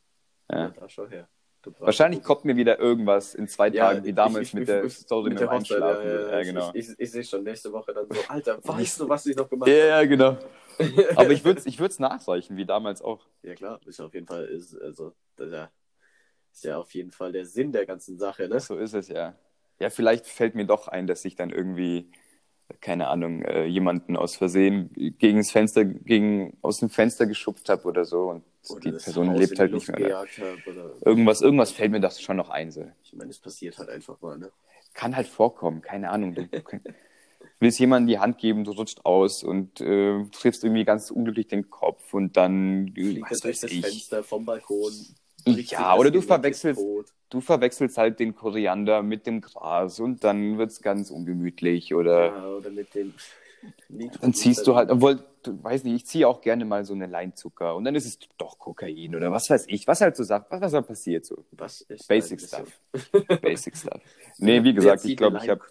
Ja. Ja, da schau her. Du brauchst- Wahrscheinlich kommt mir wieder irgendwas in zwei Ja, Tagen, wie damals ich- ich- mit der ich- Story mit, dem Einschlafen. Ja, ja, Ja, ich- genau. Ich, ich, ich sehe schon nächste Woche dann so, Alter, weißt du, was ich noch gemacht habe? ja, genau. Aber ich würde es ich würd's nachreichen, wie damals auch. Ja klar, ist ja auf jeden Fall, ist, also, das ja, ist ja auf jeden Fall der Sinn der ganzen Sache, ne? So ist es ja. Ja, vielleicht fällt mir doch ein, dass ich dann irgendwie, keine Ahnung, äh, jemanden aus Versehen gegen das Fenster, gegen, aus dem Fenster geschubst habe oder so und Oder die Person Haus lebt die halt Luft nicht mehr. Irgendwas, irgendwas fällt mir das schon noch ein. So. ich meine, es passiert halt einfach mal, ne? Kann halt vorkommen, keine Ahnung. Du willst jemandem die Hand geben, du rutscht aus und äh, triffst irgendwie ganz unglücklich den Kopf und dann, Fliegt durch das ich, Fenster vom Balkon. Ja, oder du verwechselst, du verwechselst halt den Koriander mit dem Gras und dann wird's ganz ungemütlich oder Ja, oder mit dem dann ziehst du halt, obwohl, du weiß nicht, ich ziehe auch gerne mal so eine Leinzucker und dann ist es doch Kokain oder was weiß ich, was halt so sagt, was, was halt passiert so. Was ist Basic Stuff. Basic Stuff. Nee, wie gesagt, ich glaube, ich habe,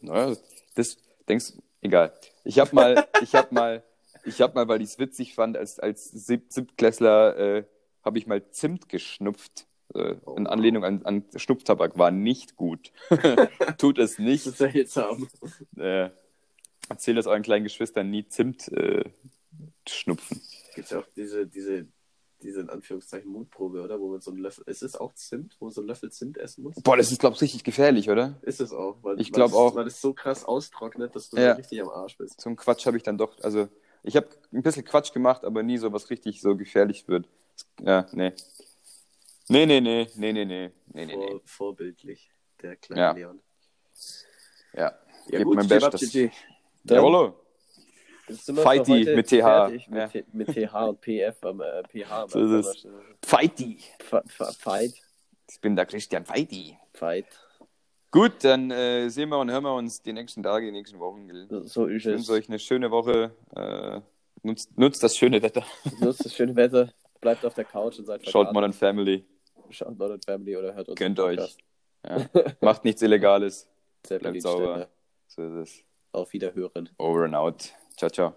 naja, das, denkst, egal. Ich habe mal, ich habe mal, ich habe mal, weil ich es witzig fand, als, als Sieb Siebtklässler, äh, habe ich mal Zimt geschnupft. Äh, Oh, in wow. Anlehnung an, an Schnupftabak war nicht gut. Tut es Das nicht. ist seltsam. Äh, erzähl das euren kleinen Geschwistern nie Zimt äh, schnupfen. Gibt ja auch diese, diese, diese in Anführungszeichen Mutprobe, oder? Wo man so einen Löffel. Ist es auch Zimt, wo man so einen Löffel Zimt essen muss? Boah, das ist, glaub ich, richtig gefährlich, oder? Ist es auch. Weil, Ich weil glaub es- auch. Weil es so krass austrocknet, dass du Ja. richtig am Arsch bist. So einen Quatsch habe ich dann doch, also ich habe ein bisschen Quatsch gemacht, aber nie so was richtig so gefährlich wird. Ja, nee. Nee, nee, nee, nee, nee, nee. nee, nee, Vor, nee. Vorbildlich, der kleine ja. Leon. Ja, ja gut, mein Bestes. Jawollo. Fighty mit TH. Fertig, mit, ja. mit TH und PF am äh, PH. Am äh, so ist äh, Fighty. Fight. Ich bin der Christian Fighty. Fight. Gut, dann äh, sehen wir und hören wir uns die nächsten Tage, die nächsten Wochen. So, so ist es. Ich wünsche euch eine schöne Woche. Äh, nutzt, nutzt das schöne Wetter. Nutzt das schöne Wetter. Bleibt auf der Couch und seid Schaut verkarrt. Modern Family. Schaut Modern Family oder hört uns. Gönnt euch. Ja. Macht nichts Illegales. Bleibt sauber. So ist es. Auf Wiederhören. Over and out. Ciao, ciao.